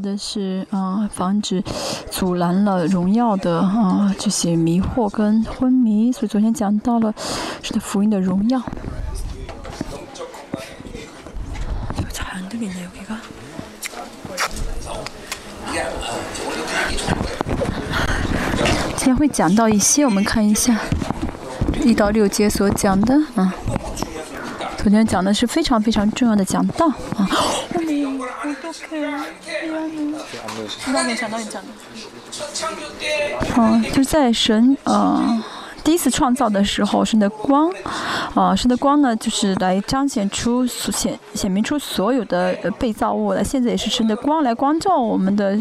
的是啊，防止阻拦了荣耀的啊这些迷惑跟昏迷，所以昨天讲到了是的福音的荣耀。今天会讲到一些，我们看一下一到六节所讲的啊。昨天讲的是非常非常重要的讲道啊。嗯，就在神呃第一次创造的时候，神的光，啊，神的光呢，就是来彰显出显显明出所有的被造物来。现在也是神的光来光照我们的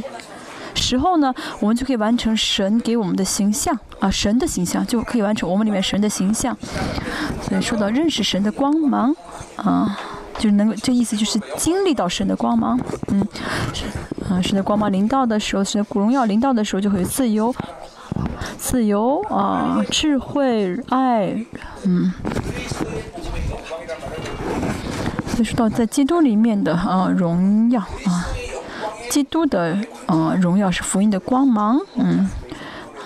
时候呢，我们就可以完成神给我们的形象啊，神的形象就可以完成我们里面神的形象。所以说到认识神的光芒啊。就是能够，这意思就是经历到神的光芒，嗯，啊，神的光芒临到的时候，神的古荣耀临到的时候，就会自由，自由啊，智慧，爱，嗯。所以说到在基督里面的啊荣耀啊，基督的啊荣耀是福音的光芒，嗯。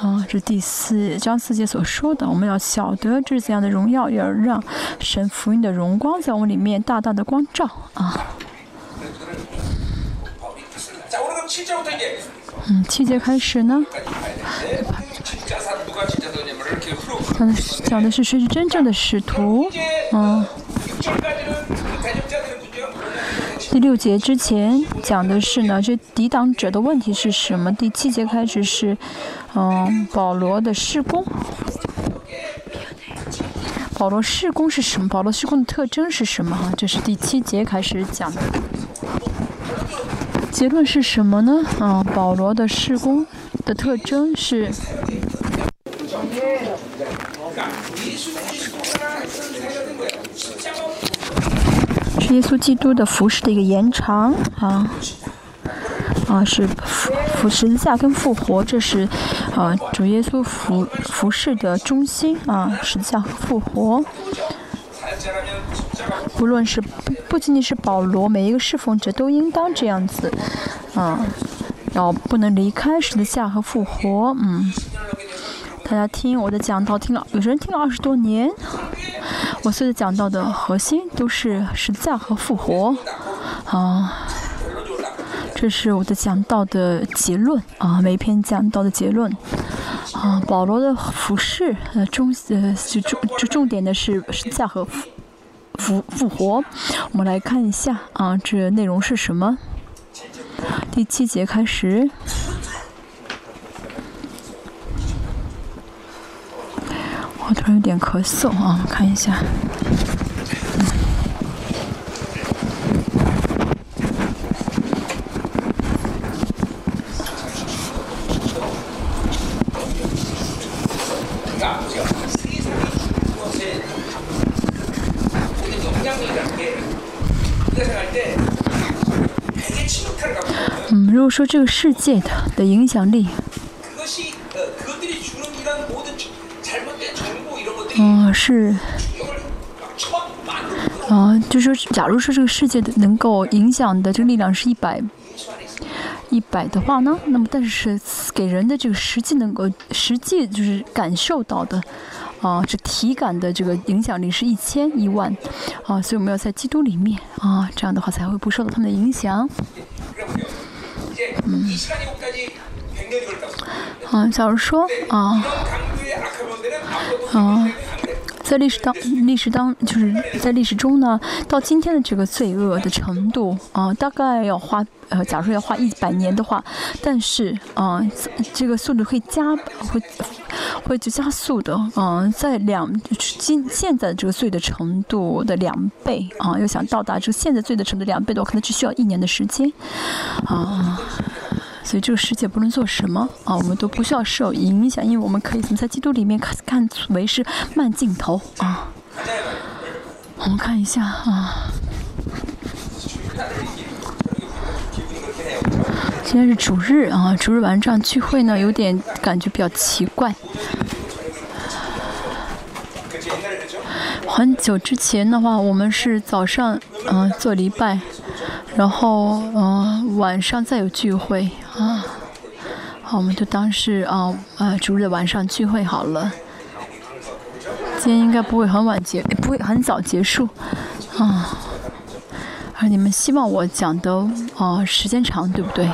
啊，这第四章四节所说的，我们要晓得这是怎样的荣耀，要让神福音的荣光在我们里面大大的光照啊。嗯，七节开始呢，讲的讲的是谁是真正的使徒，嗯。第六节之前讲的是呢，这抵挡者的问题是什么？第七节开始是，嗯，保罗的施工。保罗施工是什么？保罗施工的特征是什么？哈，这是第七节开始讲的。结论是什么呢？嗯，保罗的施工的特征是。耶稣基督的服饰的一个延长啊，啊是服服十字架跟复活，这是啊主耶稣服服饰的中心啊，十字架和复活。不论是不仅仅是保罗，每一个侍奉者都应当这样子啊，要不能离开十字架和复活。嗯，大家听我的讲道，听了有些人听了二十多年。我所有讲到的核心都是十字架和复活，啊，这是我的讲道的结论啊，每一篇讲到的结论，啊，保罗的服饰呃重呃就重就重点的是十字架和复复活，我们来看一下啊，这内容是什么？第七节开始。突然有点咳嗽啊，我看一下。嗯，如果说这个世界的的影响力。嗯，是，啊，就是说，假如说这个世界的能够影响的这个力量是一百，一百的话呢，那么但是给人的这个实际能够实际就是感受到的，啊，这体感的这个影响力是一千一万，啊，所以我们要在基督里面啊，这样的话才会不受到他们的影响。嗯，啊，假如说啊。啊，在历史当历史当就是在历史中呢，到今天的这个罪恶的程度啊，大概要花呃，假如说要花一百年的话，但是啊，这个速度会加会会就加速的啊，在两今现在这个罪的程度的两倍啊，要想到达这个现在罪的程度两倍的话，可能只需要一年的时间啊。所以这个世界不论做什么啊，我们都不需要受影响，因为我们可以从在基督里面看看为是慢镜头啊。我们看一下啊，今天是主日啊，主日晚上聚会呢，有点感觉比较奇怪。很久之前的话，我们是早上嗯做礼拜。然后嗯晚上再有聚会啊，好，我们就当是啊呃主日晚上聚会好了。今天应该不会很晚结，不会很早结束啊。而你们希望我讲的啊时间长，对不对？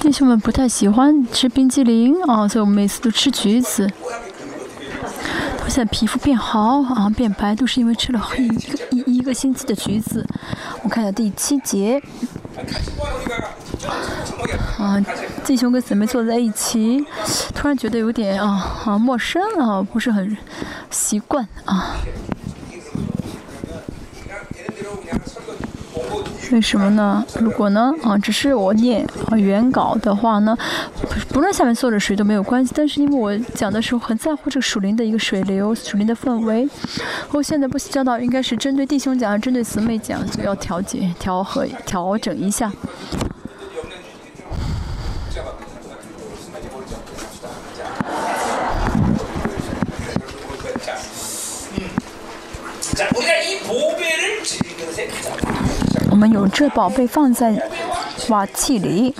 弟兄们不太喜欢吃冰激凌啊，所以我们每次都吃橘子。我现在皮肤变好啊，变白，都是因为吃了一个一一个星期的橘子。我看下第七节。啊，弟兄跟姊妹坐在一起，突然觉得有点啊啊陌生啊，不是很习惯啊。为什么呢？如果呢啊，只是我念啊原稿的话呢，不不论下面坐着谁都没有关系。但是因为我讲的时候很在乎这个属灵的一个水流、属灵的氛围，我现在不教导应该是针对弟兄讲，针对姊妹讲，就要调节、调和、调整一下。我们有这宝贝放在瓦器里。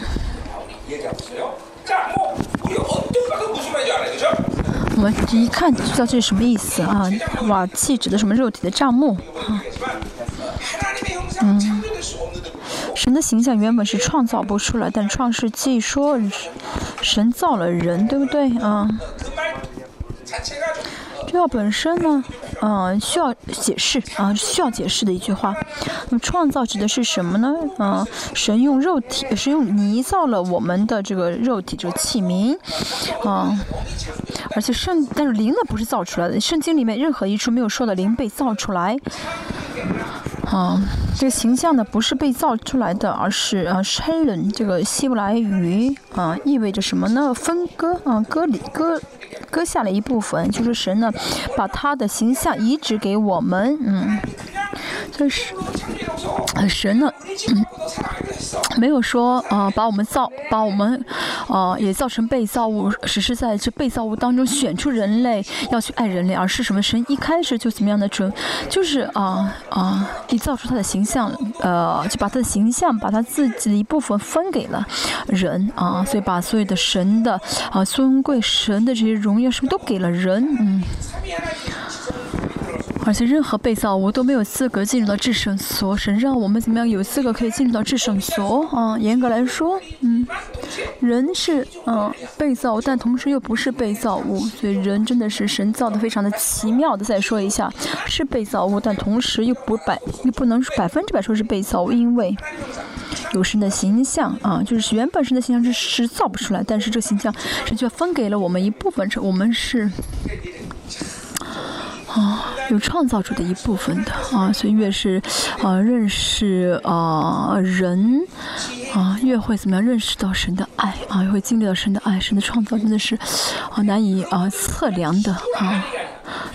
我们一看就知道这是什么意思啊？瓦器指的什么肉体的账目啊？嗯，神的形象原本是创造不出来，但创世纪说神造了人，对不对啊？这要本身呢？嗯，需要解释啊，需要解释的一句话。那么创造指的是什么呢？嗯，神用肉体，是用泥造了我们的这个肉体这个器皿，啊，而且圣，但是灵呢不是造出来的。圣经里面任何一处没有说的灵被造出来。啊，这个形象呢不是被造出来的，而是啊 s h a l o n 这个希伯来语啊意味着什么呢？分割啊，割离割割下了一部分，就是神呢把他的形象移植给我们，嗯，就是很神呢。没有说啊，把我们造，把我们啊也造成被造物，只是在这被造物当中选出人类要去爱人类，而是什么神一开始就怎么样的准，就是啊啊，一造出他的形象，呃，就把他的形象，把他自己的一部分分给了人啊，所以把所有的神的啊尊贵神的这些荣耀，是不是都给了人？嗯。而且任何被造物都没有资格进入到至圣所，神让我们怎么样有资格可以进入到至圣所啊？严格来说，嗯，人是嗯被造，但同时又不是被造物，所以人真的是神造的非常的奇妙的。再说一下，是被造物，但同时又不百又不能百分之百说是被造物，因为有神的形象啊，就是原本神的形象是是造不出来，但是这形象神却分给了我们一部分，我们是。啊，有创造主的一部分的啊，所以越是啊认识啊人啊，越会怎么样认识到神的爱啊，越会经历到神的爱，神的创造真的是啊难以啊测量的啊。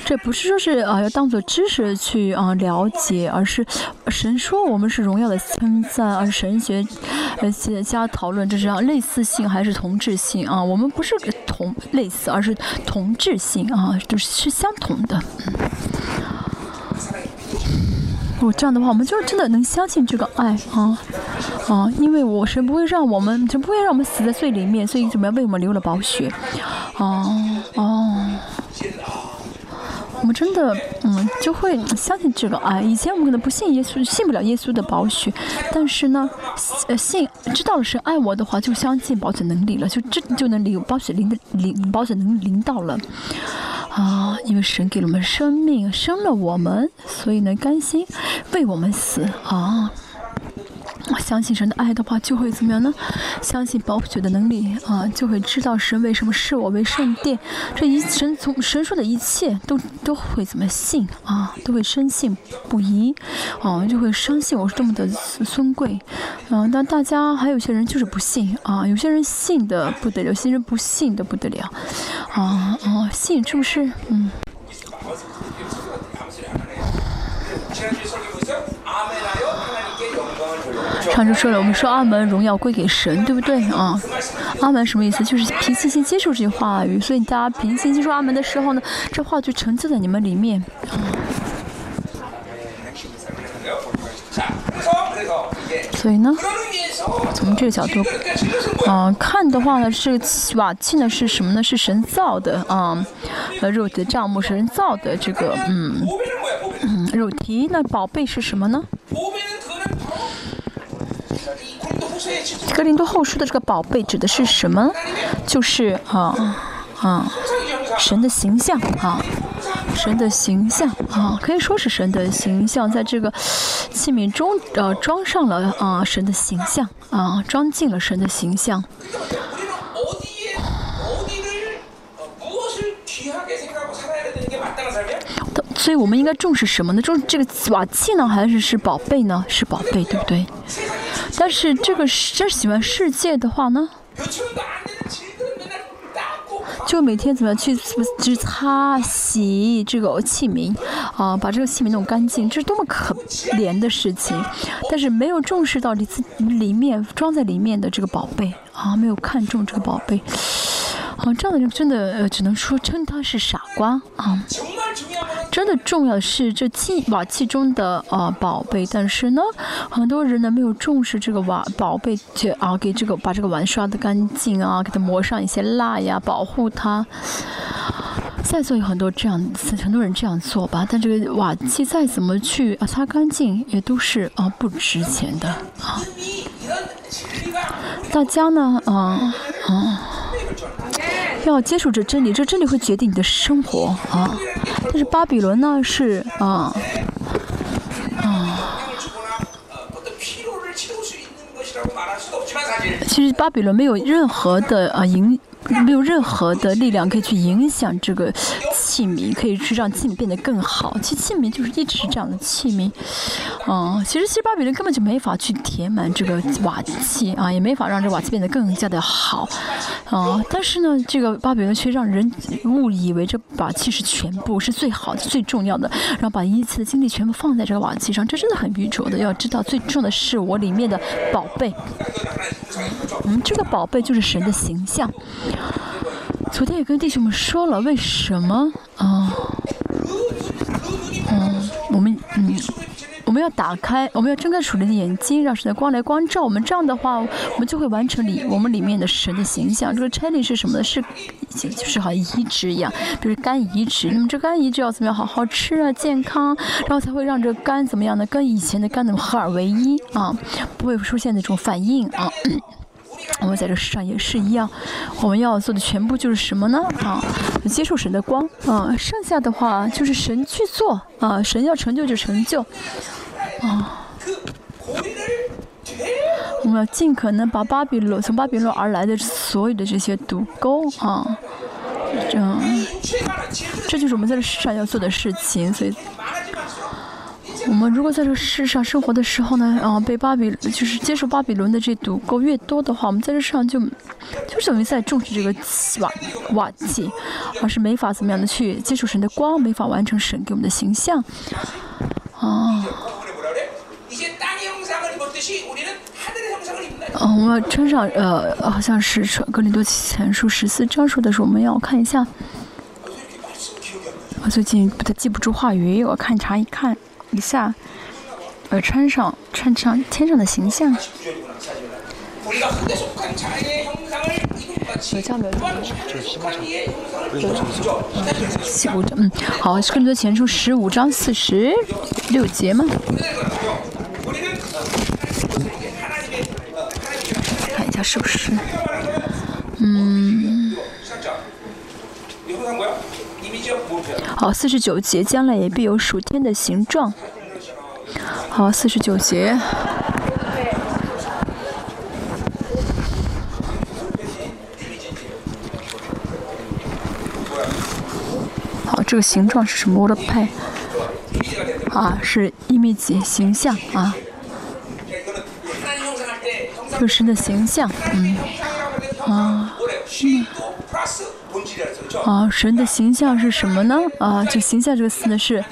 这不是说是啊要当做知识去啊了解，而是神说我们是荣耀的称赞，而神学呃家讨论这是类似性还是同质性啊？我们不是同类似，而是同质性啊，就是是相同的。我这样的话，我们就真的能相信这个爱啊啊！因为我神不会让我们，神不会让我们死在罪里面，所以怎么样为我们流了宝血？哦哦。我们真的，嗯，就会相信这个啊。以前我们可能不信耶稣，信不了耶稣的宝血，但是呢，呃，信知道了是爱我的话，就相信保险能力了，就这就能领保险灵的领保险能领到了，啊，因为神给了我们生命，生了我们，所以呢，甘心为我们死啊。相信神的爱的话，就会怎么样呢？相信保血的能力啊，就会知道神为什么视我为圣殿。这一神从神说的一切都都会怎么信啊？都会深信不疑啊，就会相信我是这么的尊贵。嗯，但大家还有些人就是不信啊，有些人信的不得了，有些人不信的不得了。啊啊，信是不是？嗯。上周说了，我们说阿门，荣耀归给神，对不对啊？阿门什么意思？就是凭信心接受这些话语，所以大家凭信心接受阿门的时候呢，这话就成就在你们里面。所以呢，从这个角度，嗯，看的话呢，是瓦器呢是什么呢？是神造的啊，呃，肉体的账目是人造的，这个嗯嗯，肉体那宝贝是什么呢？格林多后书的这个宝贝指的是什么？就是啊啊，神的形象啊。神的形象啊，可以说是神的形象，在这个器皿中呃装上了啊神的形象啊，装进了神的形象。所以我们应该重视什么呢？重视这个瓦器呢，还是是宝贝呢？是宝贝，对不对？但是这个真喜欢世界的话呢？就每天怎么样去去擦洗这个器皿，啊，把这个器皿弄干净，这是多么可怜的事情。但是没有重视到里自里面装在里面的这个宝贝，啊，没有看重这个宝贝。啊，这样的人真的呃，只能说称他是傻瓜啊。真的重要是这器瓦器中的啊宝贝，但是呢，很多人呢没有重视这个瓦宝贝，去啊给这个把这个碗刷的干净啊，给它抹上一些蜡呀，保护它。在座有很多这样很多人这样做吧，但这个瓦器再怎么去啊擦干净，也都是啊不值钱的啊。大家呢，啊啊。要接受这真理，这真理会决定你的生活啊！但是巴比伦呢是啊啊，其实巴比伦没有任何的啊影。没有任何的力量可以去影响这个器皿，可以去让器皿变得更好。其实器皿就是一直是这样的器皿，嗯，其实其实巴比伦根本就没法去填满这个瓦器啊，也没法让这瓦器变得更加的好，啊，但是呢，这个巴比伦却让人误以为这瓦器是全部，是最好的、最重要的，然后把一切的精力全部放在这个瓦器上，这真的很愚蠢的。要知道，最重要的是我里面的宝贝，嗯，这个宝贝就是神的形象。昨天也跟弟兄们说了，为什么啊？嗯，我们嗯，我们要打开，我们要睁开属灵的眼睛，让神的光来光照我们。这样的话，我们就会完成里我们里面的神的形象。这个 training 是什么呢？是就是好像移植一样，比如肝移植。那么这肝移植要怎么样？好好吃啊，健康，然后才会让这个肝怎么样呢？跟以前的肝能合二为一啊，不会出现那种反应啊。我们在这世上也是一样，我们要做的全部就是什么呢？啊，接受神的光，啊，剩下的话就是神去做，啊，神要成就就成就，啊，我们要尽可能把巴比伦从巴比伦而来的所有的这些堵沟，啊，这样，这就是我们在这世上要做的事情，所以。我们如果在这个世上生活的时候呢，啊，被巴比就是接受巴比伦的这堵沟越多的话，我们在这世上就就等于在重视这个瓦瓦器，而是没法怎么样的去接受神的光，没法完成神给我们的形象。啊，嗯，我们穿上呃，好像是《格林多前书》十四章说的是，我们要看一下。我最近不太记不住话语，我看查一看。一下，呃，穿上穿上天上的形象。有交流的，七五章，嗯，好，更多前书十五章四十六节吗？看一下是不是？嗯。好，四十九节，将来也必有属天的形状。好，四十九节。好，这个形状是什么？我的派。啊，是一米几形象啊？就是的形象，嗯，啊，嗯。啊，神的形象是什么呢？啊，就形象这个词呢是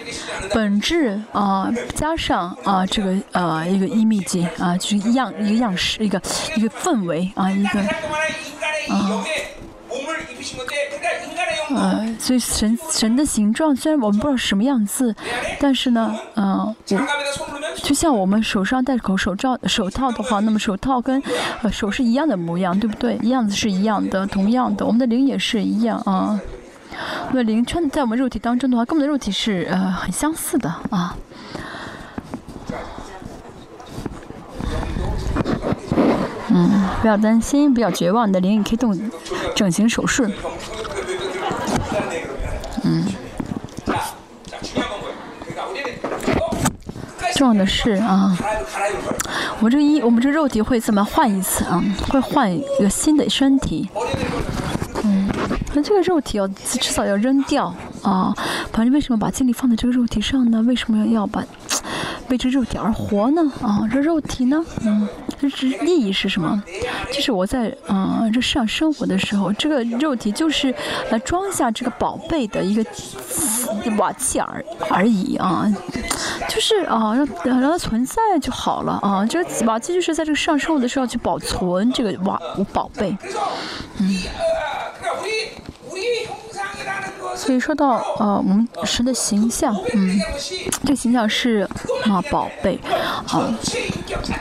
本质啊，加上啊这个呃一个一秘迹啊，就是样一个样式，一个一个氛围啊，一个啊。呃，所以神神的形状虽然我们不知道什么样子，但是呢，嗯，就像我们手上戴口手罩手套的话，那么手套跟手是一样的模样，对不对？样子是一样的，同样的，我们的灵也是一样啊。那灵穿在我们肉体当中的话，跟我们的肉体是呃很相似的啊。嗯，不要担心，不要绝望，你的灵也可以动整形手术。重要的是啊，我们这一，我们这个肉体会怎么换一次啊？会换一个新的身体。嗯，那这个肉体要迟早要扔掉啊。反正为什么把精力放在这个肉体上呢？为什么要把为这肉体而活呢？啊，这肉体呢？嗯。这是意义是什么？就是我在啊这世上生活的时候，这个肉体就是来装下这个宝贝的一个瓦器而而已啊，就是啊让让它存在就好了啊。这个瓦器就是在这个上生活的时候去保存这个瓦宝贝，嗯。所以说到呃，我们神的形象，嗯，这个形象是啊宝贝，啊，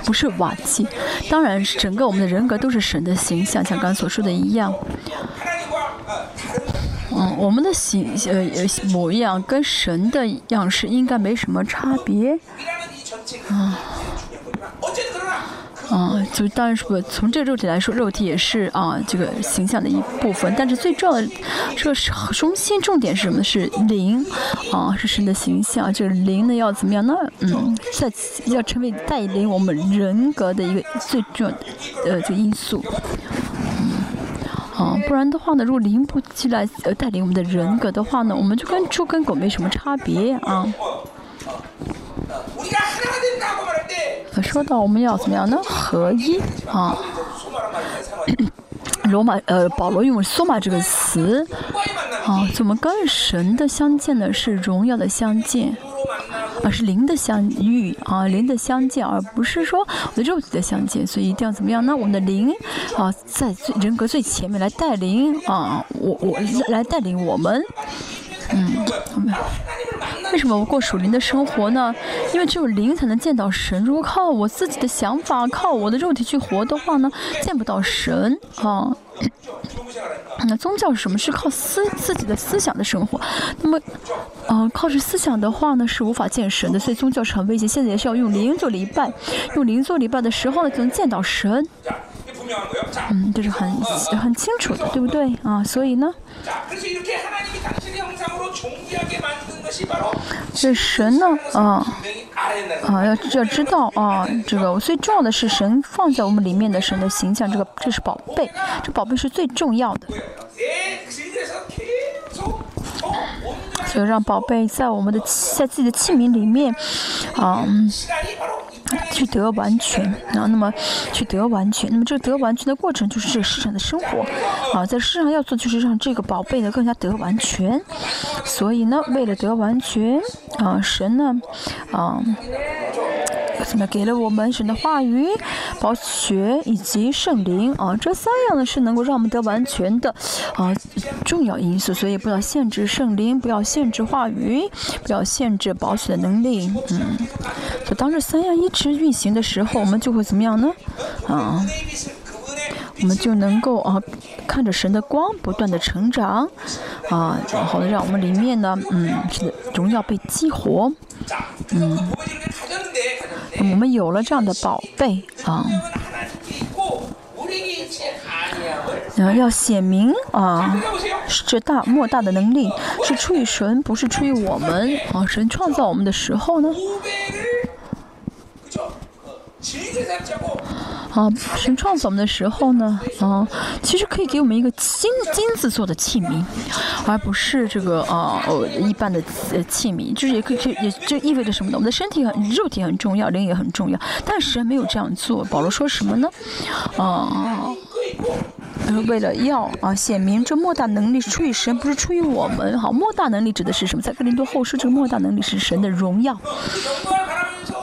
不是瓦器。当然，整个我们的人格都是神的形象，像刚才所说的一样。嗯，我们的形呃模样跟神的样式应该没什么差别，啊。啊，就当然说，从这个肉体来说，肉体也是啊，这个形象的一部分。但是最重要的，这个中心重点是什么？是灵，啊，是神的形象。这个灵呢，要怎么样呢？嗯，在要成为带领我们人格的一个最重要的呃这个因素。嗯，啊，不然的话呢，如果灵不进来呃带领我们的人格的话呢，我们就跟猪跟狗没什么差别啊。说到我们要怎么样呢？合一啊！罗马呃，保罗用“索马”这个词啊，怎么跟神的相见呢？是荣耀的相见，而是灵的相遇啊，灵的相见，而不是说我的肉体的相见。所以一定要怎么样呢？我们的灵啊，在人格最前面来带领啊，我我来带领我们。嗯，为什么我过属灵的生活呢？因为只有灵才能见到神。如果靠我自己的想法，靠我的肉体去活的话呢，见不到神啊。那宗教是什么？是靠思自己的思想的生活。那么，呃，靠着思想的话呢，是无法见神的。所以宗教是很危险。现在也是要用灵做礼拜，用灵做礼拜的时候呢，就能见到神。嗯，这是很很清楚的，对不对啊？所以呢，这神呢，啊啊，要要知道啊，这个最重要的是神放在我们里面的神的形象，这个这是宝贝，这宝贝是最重要的。所以让宝贝在我们的在自己的器皿里面，啊。去得完全啊，那么去得完全，那么这个得完全的过程就是这个世上的生活啊，在市场要做就是让这个宝贝呢更加得完全，所以呢，为了得完全啊，神呢啊。那么给了我们神的话语、宝血以及圣灵啊？这三样呢是能够让我们得完全的啊重要因素，所以不要限制圣灵，不要限制话语，不要限制宝血的能力。嗯，就当这三样一直运行的时候，我们就会怎么样呢？啊，我们就能够啊看着神的光不断的成长啊，然后让我们里面呢，嗯，荣耀被激活，嗯。我们有了这样的宝贝啊，然后要显明啊，这大莫大的能力是出于神，不是出于我们啊。神创造我们的时候呢？啊，神创造我们的时候呢，啊，其实可以给我们一个金金子做的器皿，而不是这个啊呃一般的器皿，就是也可以也就意味着什么呢？我们的身体很肉体很重要，灵也很重要，但神没有这样做。保罗说什么呢？啊。为了要啊显明这莫大能力是出于神，不是出于我们。好，莫大能力指的是什么？在哥林多后书，这个莫大能力是神的荣耀。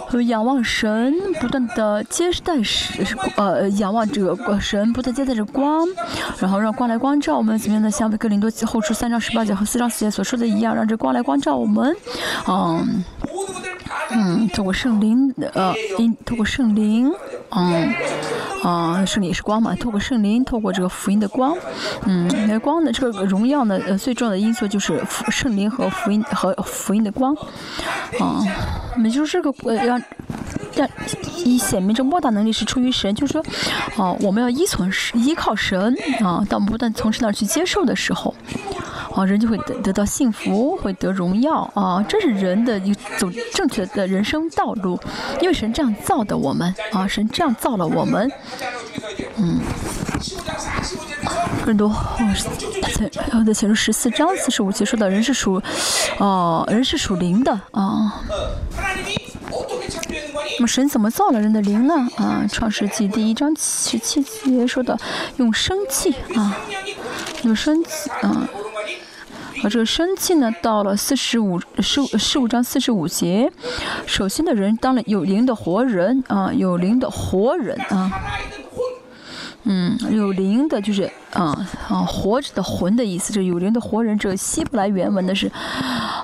和仰望神，不断的接待神，呃，仰望这个神，不断接待着光，然后让光来光照我们，怎么样的？像格林多后书三章十八节和四章四节所说的一样，让这光来光照我们，嗯，嗯，透过圣灵，呃，因透过圣灵，嗯，啊，圣灵也是光嘛，透过圣灵，透过这个福音的光，嗯，那光的这个荣耀呢，呃，最重要的因素就是福圣灵和福音和福音的光，啊，也就是这个呃让。让以显明这莫大能力是出于神，就是说，哦，我们要依从神，依靠神啊。当我们不断从神那儿去接受的时候，啊，人就会得得到幸福，会得荣耀啊。这是人的一走正确的人生道路，因为神这样造的我们啊，神这样造了我们，嗯。更多哦，前后的前入十四章四十五节说到人是属，哦，人是属灵的啊。那么神怎么造了人的灵呢？啊，创世纪第一章十七节说的，用生气啊，用生气啊，这个生气呢，到了四十五十五十五章四十五节，首先的人当了有灵的活人啊，有灵的活人啊。嗯，有灵的，就是啊啊，活着的魂的意思。这有灵的活人，这个希伯来原文的是，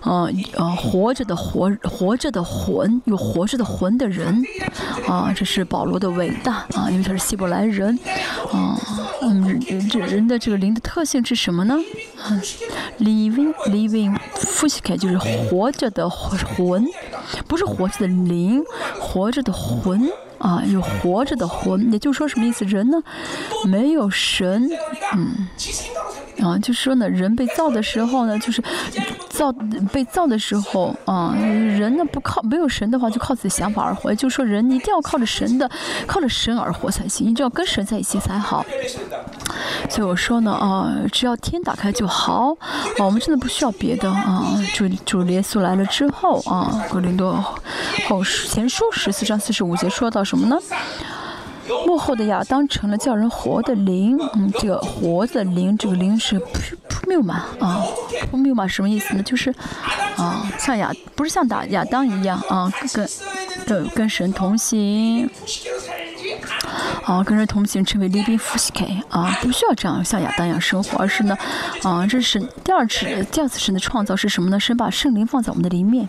啊啊，活着的活，活着的魂，有活着的魂的人，啊，这是保罗的伟大啊，因为他是希伯来人，啊，嗯，这人的这个灵的特性是什么呢？啊，living living f u s k 就是活着的魂，不是活着的灵，活着的魂。啊，有活着的魂，也就是说什么意思？人呢，没有神，嗯，啊，就是说呢，人被造的时候呢，就是造被造的时候啊，人呢不靠没有神的话，就靠自己想法而活。就是说，人一定要靠着神的，靠着神而活才行，一定要跟神在一起才好。所以我说呢，啊，只要天打开就好，啊，我们真的不需要别的啊。主主耶稣来了之后啊，格林多后前书十四章四十五节说到什么呢？幕后的亚当成了叫人活的灵，嗯，这个活的灵，这个灵是扑扑谬嘛啊，扑谬嘛什么意思呢？就是啊，像亚不是像打亚当一样啊，跟跟跟神同行。啊，跟人同行成为 living f u s k 啊，不需要这样像亚当一样生活，而是呢，啊，这是第二次第二次神的创造是什么呢？神把圣灵放在我们的里面。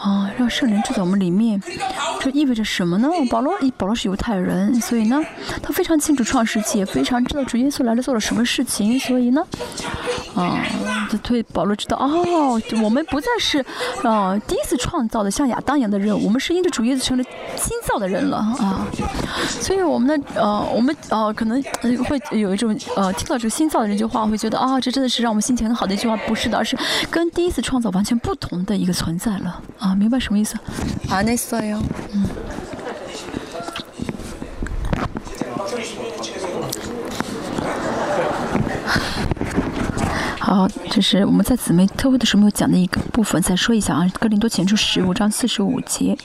啊，让圣灵住在我们里面，这意味着什么呢？保罗，保罗是犹太人，所以呢，他非常清楚创世纪，也非常知道主耶稣来了做了什么事情，所以呢，啊，对保罗知道，哦，我们不再是啊第一次创造的像亚当一样的人，我们是因着主耶稣成了新造的人了啊，所以我们的，呃，我们呃可能会有一种呃听到这个新造的这句话，会觉得啊，这真的是让我们心情很好的一句话，不是的，而是跟第一次创造完全不同的一个存在了啊。明白什么意思？啊，那色哟。嗯。好，这是我们在姊妹特会的时候没有讲的一个部分，再说一下啊。格林多前书十五章四十五节。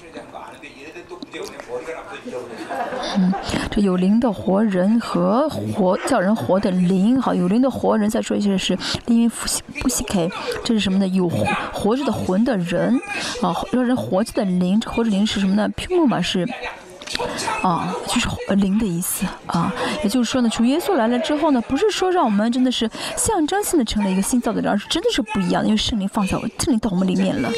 嗯，这有灵的活人和活叫人活的灵，好，有灵的活人。再说一下是因为不不西 K，这是什么呢？有活活着的魂的人，啊，让人活着的灵，活着灵是什么呢？屏幕嘛是。啊，就是灵的意思啊，也就是说呢，主耶稣来了之后呢，不是说让我们真的是象征性的成了一个新造的人，而是真的是不一样，因为圣灵放在圣灵到我们里面了。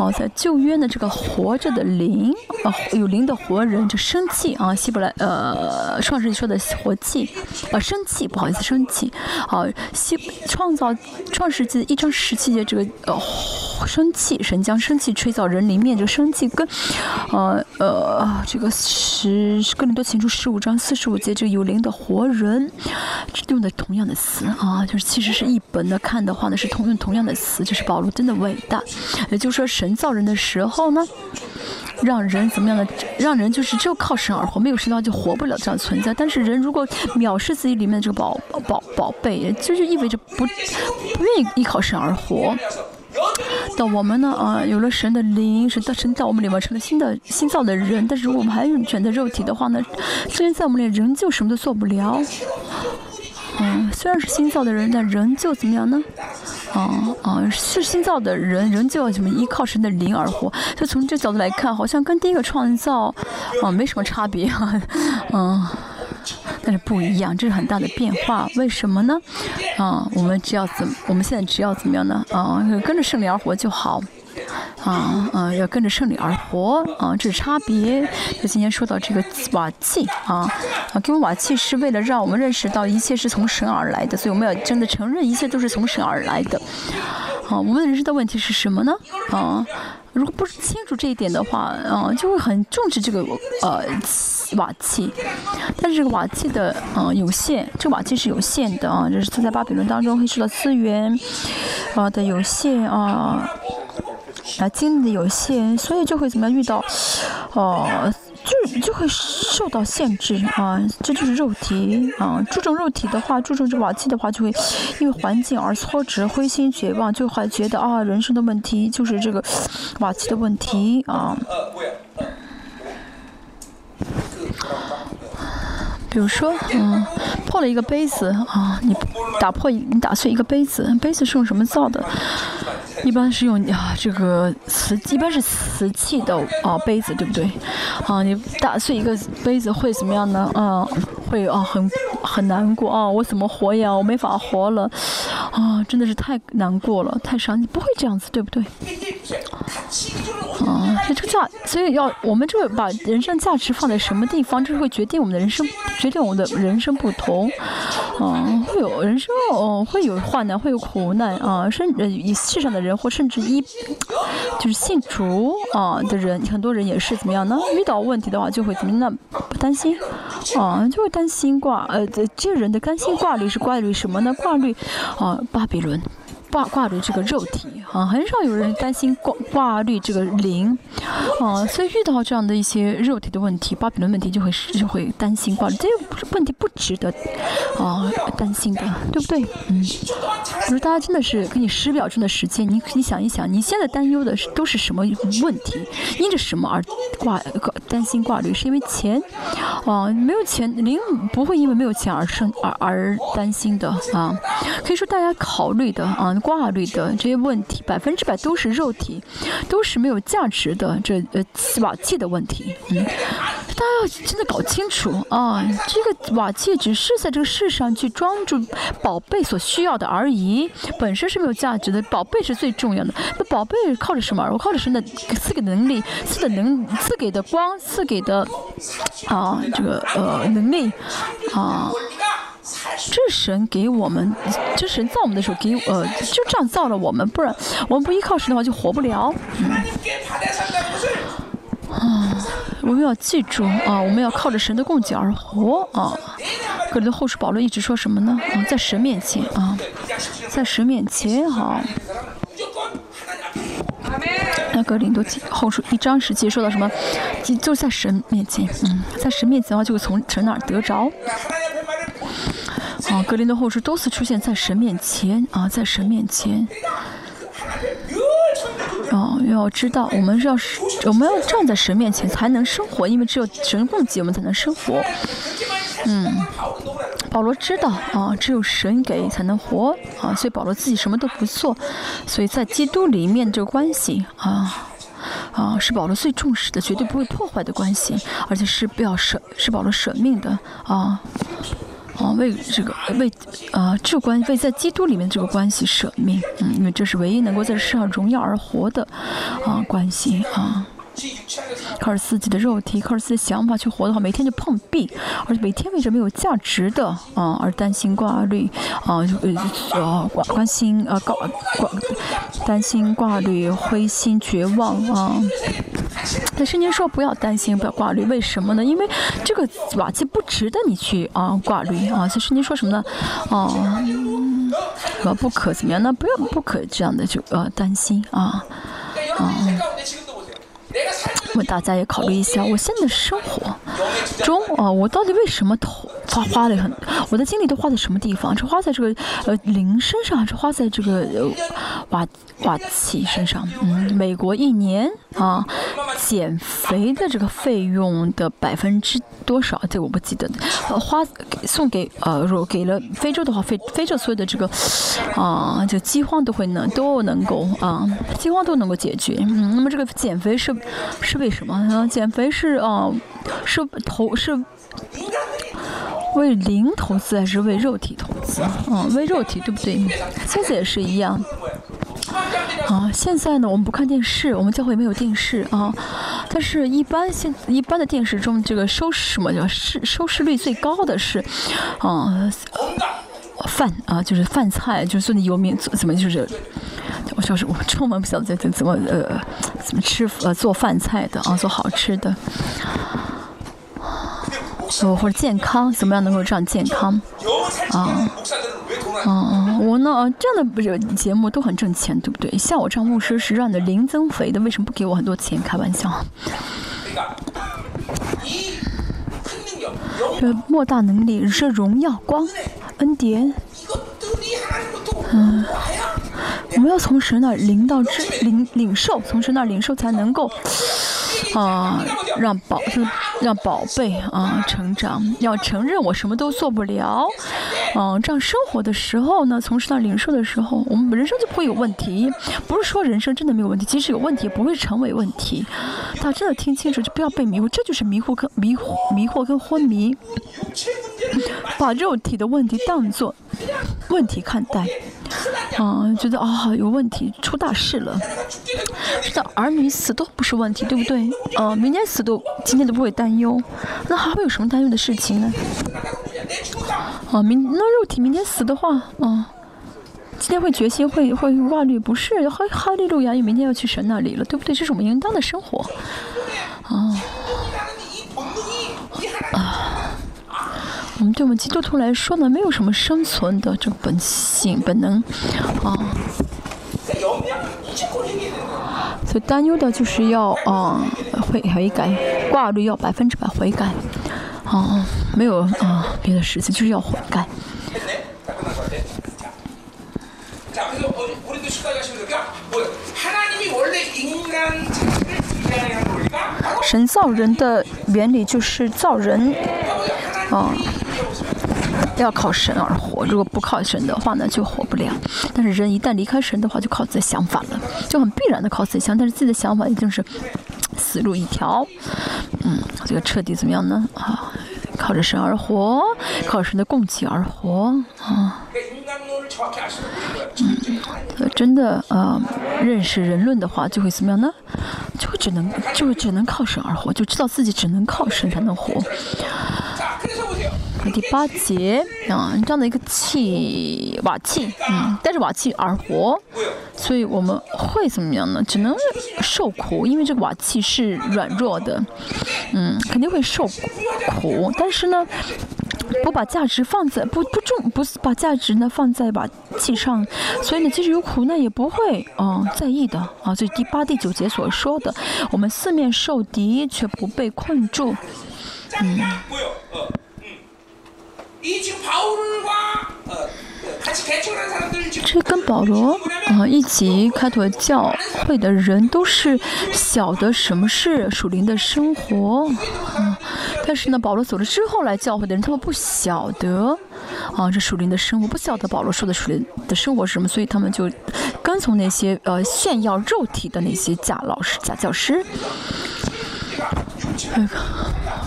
好，在旧约呢，这个活着的灵啊，有灵的活人就生气啊，希伯来呃创世纪说的活气啊，生气，不好意思，生气。好，希创造创世纪一章十七节这个呃生气，神将生气吹到人里面，这生气跟呃呃这个十哥林多前书十五章四十五节这个有灵的活人用的同样的词啊，就是其实是一本的看的话呢是同用同样的词，就是保罗真的伟大，也就是说神。造人的时候呢，让人怎么样的？让人就是只有靠神而活，没有神的话就活不了这样存在。但是人如果藐视自己里面的这个宝宝宝贝，就是意味着不不愿意依靠神而活。但我们呢啊，有了神的灵，神到神到我们里面成了新的新造的人。但是如果我们还选择肉体的话呢，虽然在我们里仍旧什么都做不了。嗯，虽然是新造的人，但仍旧怎么样呢？啊啊，是新造的人，仍旧要怎么依靠神的灵而活。就从这角度来看，好像跟第一个创造啊没什么差别啊，嗯。但是不一样，这是很大的变化。为什么呢？啊，我们只要怎，我们现在只要怎么样呢？啊，跟着圣灵而活就好。啊啊，要跟着圣灵而活。啊，这是差别。就今天说到这个瓦器啊啊，给我瓦器是为了让我们认识到一切是从神而来的，所以我们要真的承认一切都是从神而来的。啊，我们人生的问题是什么呢？啊，如果不清楚这一点的话，啊，就会很重视这个呃。瓦器，但是这个瓦器的嗯有限，这个瓦器是有限的啊，这是他在巴比伦当中会受到资源啊的有限啊啊精力有限，所以就会怎么样遇到哦就就会受到限制啊，这就是肉体啊，注重肉体的话，注重这瓦器的话，就会因为环境而挫折、灰心、绝望，就会觉得啊人生的问题就是这个瓦器的问题啊。比如说，嗯，破了一个杯子啊，你打破你打碎一个杯子，杯子是用什么造的？一般是用啊这个瓷，一般是瓷器的啊杯子，对不对？啊，你打碎一个杯子会怎么样呢？嗯，会啊很很难过啊，我怎么活呀？我没法活了，啊，真的是太难过了，太伤，你不会这样子，对不对？啊，这个价，所以要我们这个把人生价值放在什么地方，这是会决定我们的人生，决定我的人生不同。啊，会有人生哦，会有患难，会有苦难啊，甚至世上的人或甚至一就是信主啊的人，很多人也是怎么样呢？遇到问题的话就会怎么呢？不担心啊，就会担心挂呃，这这人的担心挂虑是挂虑什么呢？挂虑啊，巴比伦。挂挂虑这个肉体啊，很少有人担心挂挂虑这个灵啊，所以遇到这样的一些肉体的问题、巴比伦问题，就会就会担心挂虑，这个问题不值得啊担心的，对不对？嗯，我说大家真的是给你十秒钟的时间，你你想一想，你现在担忧的是都是什么问题？因着什么而挂挂担心挂虑？是因为钱啊？没有钱，灵不会因为没有钱而生而而担心的啊。可以说大家考虑的啊。挂虑的这些问题，百分之百都是肉体，都是没有价值的这呃瓦器的问题。嗯，大家要真的搞清楚啊，这个瓦器只是在这个世上去装住宝贝所需要的而已，本身是没有价值的。宝贝是最重要的，那宝贝靠着什么？我靠着神的赐给能力，赐的能赐给的光，赐给的啊这个呃能力啊。这神给我们，这神造我们的时候给呃，就这样造了我们，不然我们不依靠神的话就活不了。嗯，啊，我们要记住啊，我们要靠着神的供给而活啊。格林的后书保罗一直说什么呢？啊，在神面前啊，在神面前哈。那格林多后书一章十节说到什么？就就在神面前，嗯，在神面前的话就会从神那儿得着。啊，格林的后世多次出现在神面前啊，在神面前。啊，要知道，我们要是我们要站在神面前才能生活，因为只有神供给我们才能生活。嗯，保罗知道啊，只有神给才能活啊，所以保罗自己什么都不做，所以在基督里面这个关系啊啊是保罗最重视的，绝对不会破坏的关系，而且是不要舍，是保罗舍命的啊。啊，为这个为呃这关为在基督里面这个关系舍命，嗯，因为这是唯一能够在世上荣耀而活的啊关系啊。靠着自己的肉体，靠着自己的想法去活的话，每天就碰壁，而且每天为着没有价值的啊而担心挂虑啊呃关关心啊挂挂担心挂虑灰心绝望啊。但是您说不要担心，不要挂虑，为什么呢？因为这个瓦器不值得你去啊挂虑啊。其实您说什么呢？哦，呃不可怎么样呢？不要不可这样的就呃担心啊啊。问大家也考虑一下，我现在的生活中啊，我到底为什么投花花的很，我的精力都花在什么地方？是花在这个呃灵身上，还是花在这个呃瓦瓦器身上？嗯，美国一年啊减肥的这个费用的百分之多少？这我不记得。呃，花送给呃，如果给了非洲的话，非非洲所有的这个啊，就饥荒都会能都能够啊，饥荒都能够解决。嗯，那么这个减肥是是为什么？减肥是啊，是投是。为灵投资还是为肉体投资？嗯，为肉体对不对？现在也是一样。啊，现在呢，我们不看电视，我们教会没有电视啊。但是，一般现一般的电视中，这个收视什么叫视收视率最高的是，啊，饭啊，就是饭菜，就是做的有名怎么就是，我说是我出门不晓得怎怎么呃怎么吃呃做饭菜的啊，做好吃的。哦，或者健康，怎么样能够这样健康？啊，啊，我呢，这样的不是节目都很挣钱，对不对？像我这样牧师是让你的灵增肥的，为什么不给我很多钱？开玩笑。这莫大能力是荣耀光恩典。嗯，我们要从神那领到知领领受，从神那领受才能够。啊，让宝就让宝贝啊成长，要承认我什么都做不了，嗯，这样生活的时候呢，从事到领受的时候，我们人生就不会有问题。不是说人生真的没有问题，即使有问题，也不会成为问题。大家真的听清楚，就不要被迷惑，这就是迷惑跟迷惑、迷惑跟昏迷，把肉体的问题当做问题看待。啊，觉得啊有问题，出大事了。知道儿女死都不是问题，对不对？呃，明天死都今天都不会担忧，那还会有什么担忧的事情呢？啊，明那肉体明天死的话，啊，今天会决心会会挂虑，不是？哈哈利路亚，你明天要去神那里了，对不对？这是我们应当的生活。啊。我们对我们基督徒来说呢，没有什么生存的这个本性本能，啊，所以担忧的就是要啊悔悔改，挂虑要百分之百悔改，啊，没有啊别的事情，就是要悔改。神造人的原理就是造人，啊。要靠神而活，如果不靠神的话呢，就活不了。但是人一旦离开神的话，就靠自己的想法了，就很必然的靠自己想。但是自己的想法一定是死路一条。嗯，这个彻底怎么样呢？啊，靠着神而活，靠神的供给而活啊。嗯，真的呃，认识人论的话，就会怎么样呢？就会只能就只能靠神而活，就知道自己只能靠神才能活。第八节啊，这样的一个气瓦器，嗯，带着瓦器而活，所以我们会怎么样呢？只能受苦，因为这个瓦器是软弱的，嗯，肯定会受苦。但是呢，不把价值放在不不重，不是把价值呢放在瓦器上，所以呢，即使有苦难也不会啊在意的啊。所以第八、第九节所说的，我们四面受敌却不被困住，嗯。这跟保罗啊一起开拓教会的人都是晓得什么是属灵的生活啊，但是呢，保罗走了之后来教会的人，他们不晓得啊这属灵的生活，不晓得保罗说的属灵的生活是什么，所以他们就跟从那些呃炫耀肉体的那些假老师、假教师。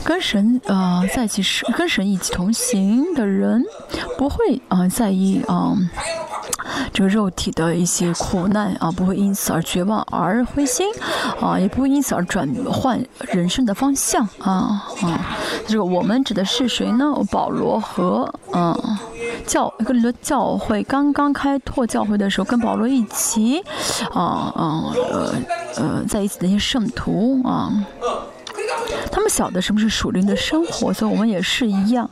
跟神啊在一起是跟神一起同行的人，不会啊在意啊这个肉体的一些苦难啊，不会因此而绝望而灰心啊，也不会因此而转换人生的方向啊啊！这个我们指的是谁呢？保罗和嗯教跟的教会刚刚开拓教会的时候，跟保罗一起啊啊呃呃在一起的一些圣徒啊。他们晓得什么是属灵的生活，所以我们也是一样。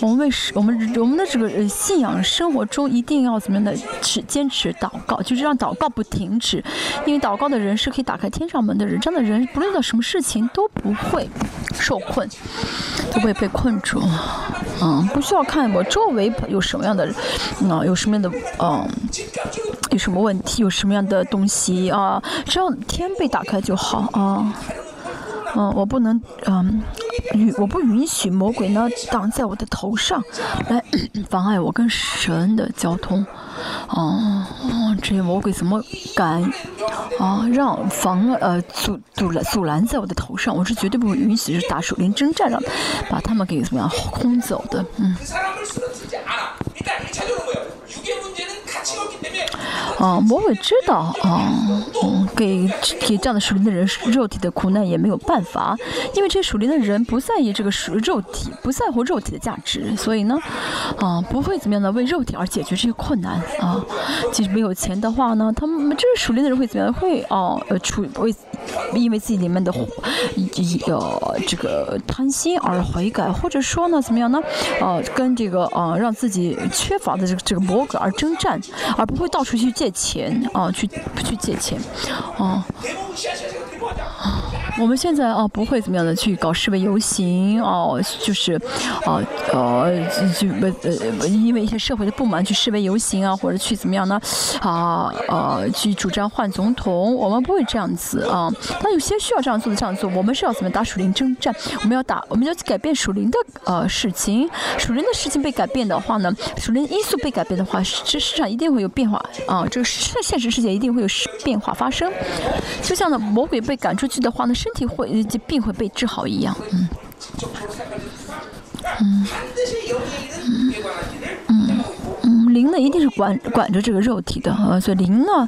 我们为什我们我们的这个信仰生活中一定要怎么样的持坚持祷告，就是让祷告不停止，因为祷告的人是可以打开天上门的人，这样的人不论遇到什么事情都不会受困，都不会被困住。嗯，不需要看我周围有什么样的，啊，有什么样的，嗯，有什么问题，有什么样的东西啊，只要天被打开就好啊。嗯我不能，嗯，允我不允许魔鬼呢挡在我的头上，来妨碍我跟神的交通。哦，这些魔鬼怎么敢啊让防呃阻阻拦阻拦在我的头上？我是绝对不会允许是打手林征战让把他们给怎么样轰走的。嗯。啊，魔鬼知道啊，嗯，给给这样的属灵的人肉体的苦难也没有办法，因为这些属灵的人不在意这个属肉体，不在乎肉体的价值，所以呢，啊，不会怎么样的为肉体而解决这些困难啊。即使没有钱的话呢，他们这个属灵的人会怎么样？会啊，呃，出为因为自己里面的呃这个贪心而悔改，或者说呢，怎么样呢？呃，跟这个呃让自己缺乏的这个这个魔鬼而征战，而不会到处去借。钱啊，去去借钱，啊。我们现在啊不会怎么样的去搞示威游行哦，就是啊呃就不呃因为一些社会的不满去示威游行啊，或者去怎么样呢啊呃去主张换总统，我们不会这样子啊。但有些需要这样做的这样做，我们是要怎么打属灵征战？我们要打，我们要改变属灵的呃事情，属灵的事情被改变的话呢，属灵因素被改变的话，这世上一定会有变化啊，这个现现实世界一定会有变化发生。就像呢魔鬼被赶出去的话呢。身体会这病会被治好一样，嗯，嗯，嗯，嗯，灵呢一定是管管着这个肉体的，呃，所以灵呢，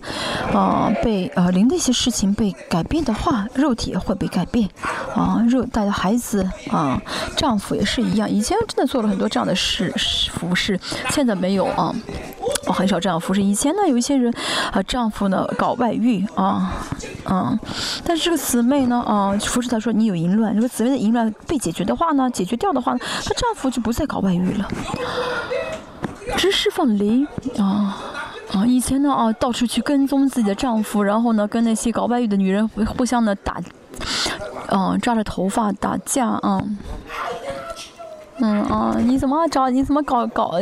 啊，被呃灵的一些事情被改变的话，肉体也会被改变，啊，肉带的孩子啊，丈夫也是一样，以前真的做了很多这样的事服饰，现在没有啊。我很少这样服侍。以前呢，有一些人，啊，丈夫呢搞外遇啊，嗯，但是这个姊妹呢，啊，服侍她说你有淫乱，如果姊妹的淫乱被解决的话呢，解决掉的话，她丈夫就不再搞外遇了，只是释放灵啊啊！以前呢，啊，到处去跟踪自己的丈夫，然后呢，跟那些搞外遇的女人互相的打，嗯，抓着头发打架啊。嗯啊，你怎么找？你怎么搞搞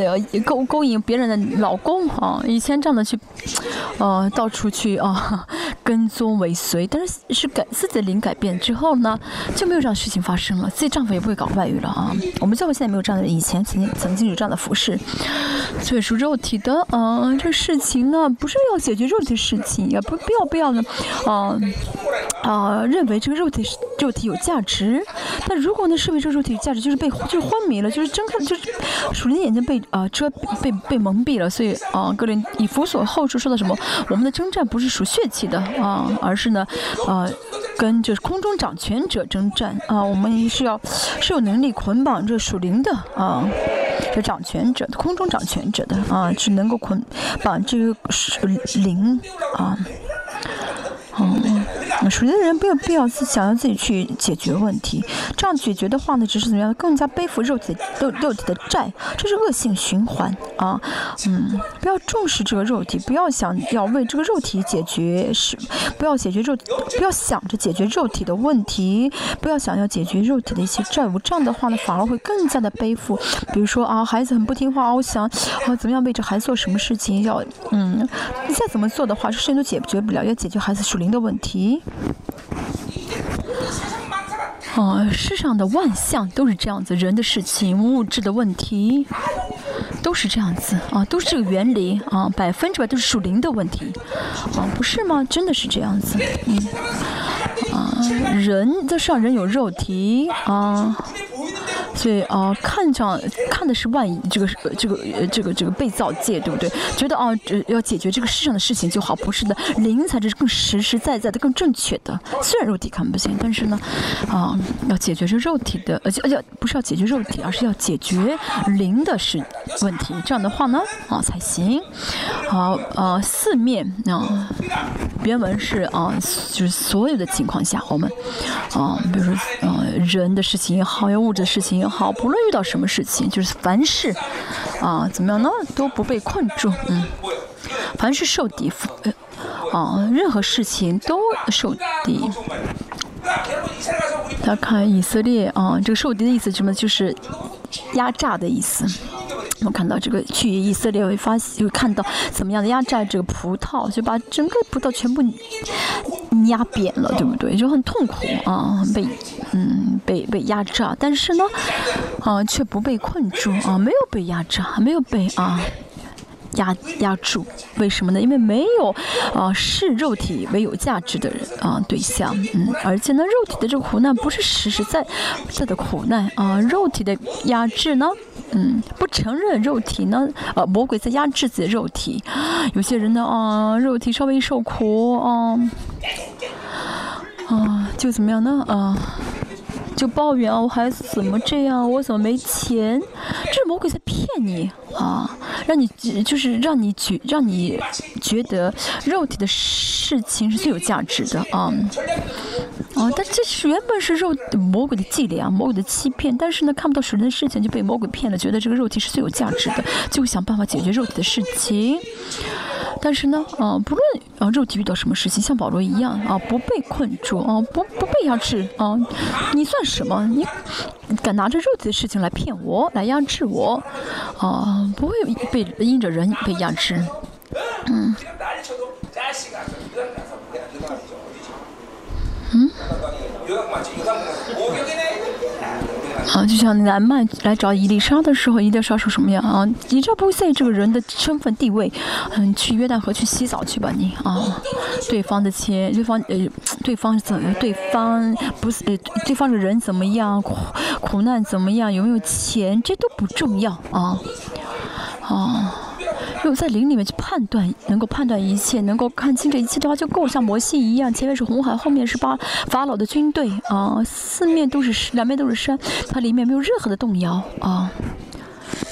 勾勾引别人的老公啊？以前这样的去，呃，到处去啊，跟踪尾随。但是是改自己的灵改变之后呢，就没有这样的事情发生了。自己丈夫也不会搞外遇了啊。我们教会现在没有这样的，以前曾经曾经有这样的服饰。所以说肉体的啊，这个事情呢，不是要解决肉体的事情，也不必要不要呢，啊啊，认为这个肉体肉体有价值。但如果呢，认为这个肉体有价值，就是被就是昏。迷了，就是睁开，就是属灵的眼睛被啊遮被被蒙蔽了，所以啊，格林以弗所后书说的什么？我们的征战不是属血气的啊，而是呢，啊，跟就是空中掌权者征战啊，我们是要是有能力捆绑这属灵的啊，这掌权者的，空中掌权者的啊，是能够捆绑这个属灵啊，嗯。属灵的人没有必要自想要自己去解决问题，这样解决的话呢，只是怎么样，更加背负肉体肉肉体的债，这是恶性循环啊。嗯，不要重视这个肉体，不要想要为这个肉体解决是，不要解决肉，不要想着解决肉体的问题，不要想要解决肉体的一些债务，这样的话呢，反而会更加的背负。比如说啊，孩子很不听话，我想啊，怎么样为这孩子做什么事情，要嗯，你再怎么做的话，这事情都解决不了，要解决孩子属灵的问题。哦，世上的万象都是这样子，人的事情、物质的问题，都是这样子啊，都是这个原理啊，百分之百都是属灵的问题啊，不是吗？真的是这样子，嗯，人在上人有肉体啊。所以啊，看上看的是万一这个这个这个这个被造界，对不对？觉得啊，要解决这个世上的事情就好，不是的，灵才是更实实在在的、更正确的。虽然肉体看不见，但是呢，啊，要解决这肉体的，而且而且不是要解决肉体，而是要解决灵的事问题。这样的话呢，啊才行。好，呃，四面啊，原文是啊，就是所有的情况下，我们啊，比如说呃，人的事情也好，有物质的事情也好。不论遇到什么事情，就是凡事，啊，怎么样呢？都不被困住，嗯，凡是受敌，啊，任何事情都受敌。他看以色列啊，这个受敌的意思什么？就是压榨的意思。我看到这个去以色列会发会看到怎么样的压榨这个葡萄，就把整个葡萄全部压扁了，对不对？就很痛苦啊，被嗯被被压榨，但是呢，啊却不被困住啊，没有被压榨，没有被啊。压压住，为什么呢？因为没有啊视肉体为有价值的人啊对象，嗯，而且呢，肉体的这个苦难不是实实在在的苦难啊，肉体的压制呢，嗯，不承认肉体呢，呃，魔鬼在压制自己的肉体，有些人呢啊，肉体稍微一受苦啊，啊，就怎么样呢啊？就抱怨啊，我孩子怎么这样？我怎么没钱？这是魔鬼在骗你啊，让你就是让你觉让你觉得肉体的事情是最有价值的啊啊！但这是原本是肉魔鬼的伎俩，魔鬼的欺骗。但是呢，看不到属灵的事情就被魔鬼骗了，觉得这个肉体是最有价值的，就想办法解决肉体的事情。但是呢，啊，不论啊肉体遇到什么事情，像保罗一样啊，不被困住啊，不不被压制啊，你算什么？你敢拿着肉体的事情来骗我，来压制我？啊，不会被因着人被压制，嗯。嗯。啊，就像南曼来找伊丽莎的时候，伊丽莎说什么样？啊，你这不在这个人的身份地位，嗯，去约旦河去洗澡去吧你啊，对方的钱，对方呃，对方怎么，对方不是呃，对方的人怎么样，苦苦难怎么样，有没有钱，这都不重要啊，啊。如果在灵里面去判断，能够判断一切，能够看清这一切的话，就够像摩西一样，前面是红海，后面是巴法老的军队啊，四面都是两面都是山，它里面没有任何的动摇啊，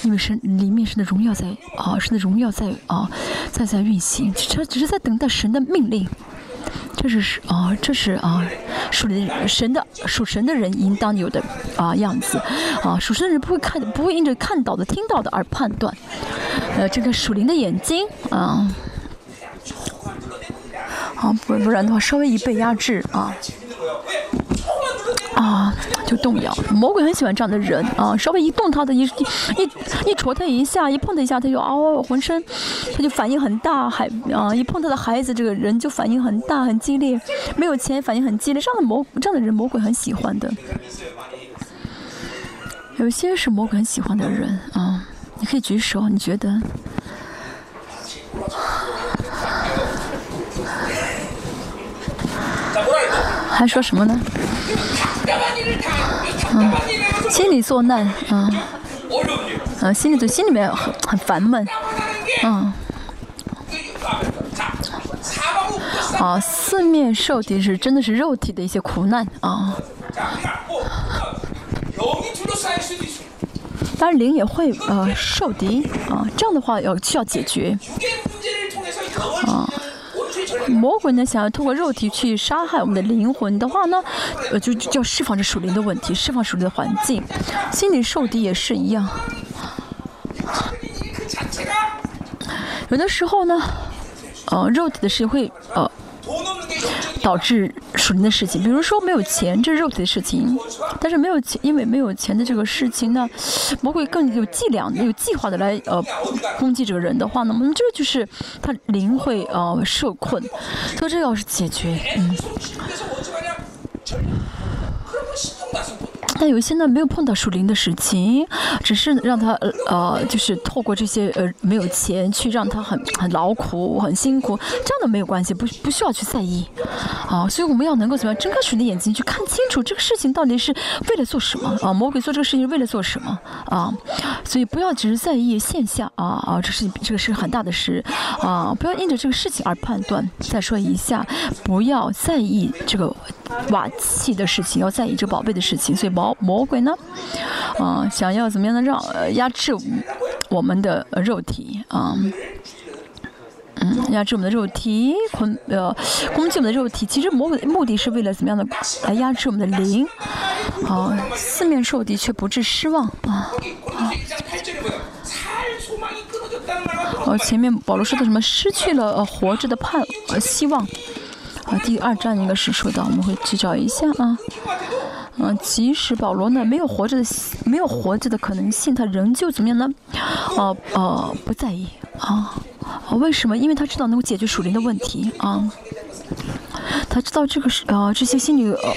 因为神里面神的荣耀在啊，神的荣耀在啊，在在运行，它只是在等待神的命令。这是是啊，这是啊，属灵神的属神的人应当有的啊样子。啊，属神的人不会看，不会因着看到的、听到的而判断，呃，这个属灵的眼睛啊，啊，不不然的话，稍微一被压制啊。啊，就动摇。魔鬼很喜欢这样的人啊，稍微一动他的，一一一戳他一下，一碰他一下，他就嗷，浑身他就反应很大，还啊，一碰他的孩子，这个人就反应很大，很激烈。没有钱，反应很激烈。这样的魔，这样的人，魔鬼很喜欢的。有些是魔鬼很喜欢的人啊，你可以举手，你觉得？还说什么呢？嗯，心里作难，嗯，嗯，心里就心里面很很烦闷，嗯，啊，四面受敌是真的是肉体的一些苦难啊，当然灵也会呃受敌啊，这样的话要需要解决，啊。魔鬼呢，想要通过肉体去杀害我们的灵魂的话呢，呃，就就要释放这属灵的问题，释放属灵的环境。心理受敌也是一样。有的时候呢，呃，肉体的事会呃。导致属灵的事情，比如说没有钱，这是肉体的事情。但是没有钱，因为没有钱的这个事情呢，魔鬼更有伎俩、有计划的来呃攻击这个人的话呢，我们这就是他灵会呃受困，所以这要是解决，嗯。但有一些呢，没有碰到属灵的事情，只是让他呃呃，就是透过这些呃没有钱去让他很很劳苦、很辛苦，这样的没有关系，不不需要去在意，啊，所以我们要能够怎么样睁开属灵的眼睛去看清楚这个事情到底是为了做什么啊？魔鬼做这个事情是为了做什么啊？所以不要只是在意现象啊啊，这是这个是很大的事啊，不要因着这个事情而判断。再说一下，不要在意这个瓦器的事情，要在意这宝贝的事情。所以毛。魔鬼呢？啊，想要怎么样的让呃压制我们的肉体啊？嗯，压制我们的肉体，捆呃攻击我们的肉体。其实魔鬼的目的是为了怎么样的来压制我们的灵啊，四面受敌却不致失望啊。哦，前面保罗说的什么失去了呃活着的盼呃希望啊，第二章应该是说到，我们会去找一下啊。嗯，即使保罗呢没有活着的没有活着的可能性，他仍旧怎么样呢？呃呃，不在意啊。为什么？因为他知道能够解决属灵的问题啊。他知道这个是呃这些心理呃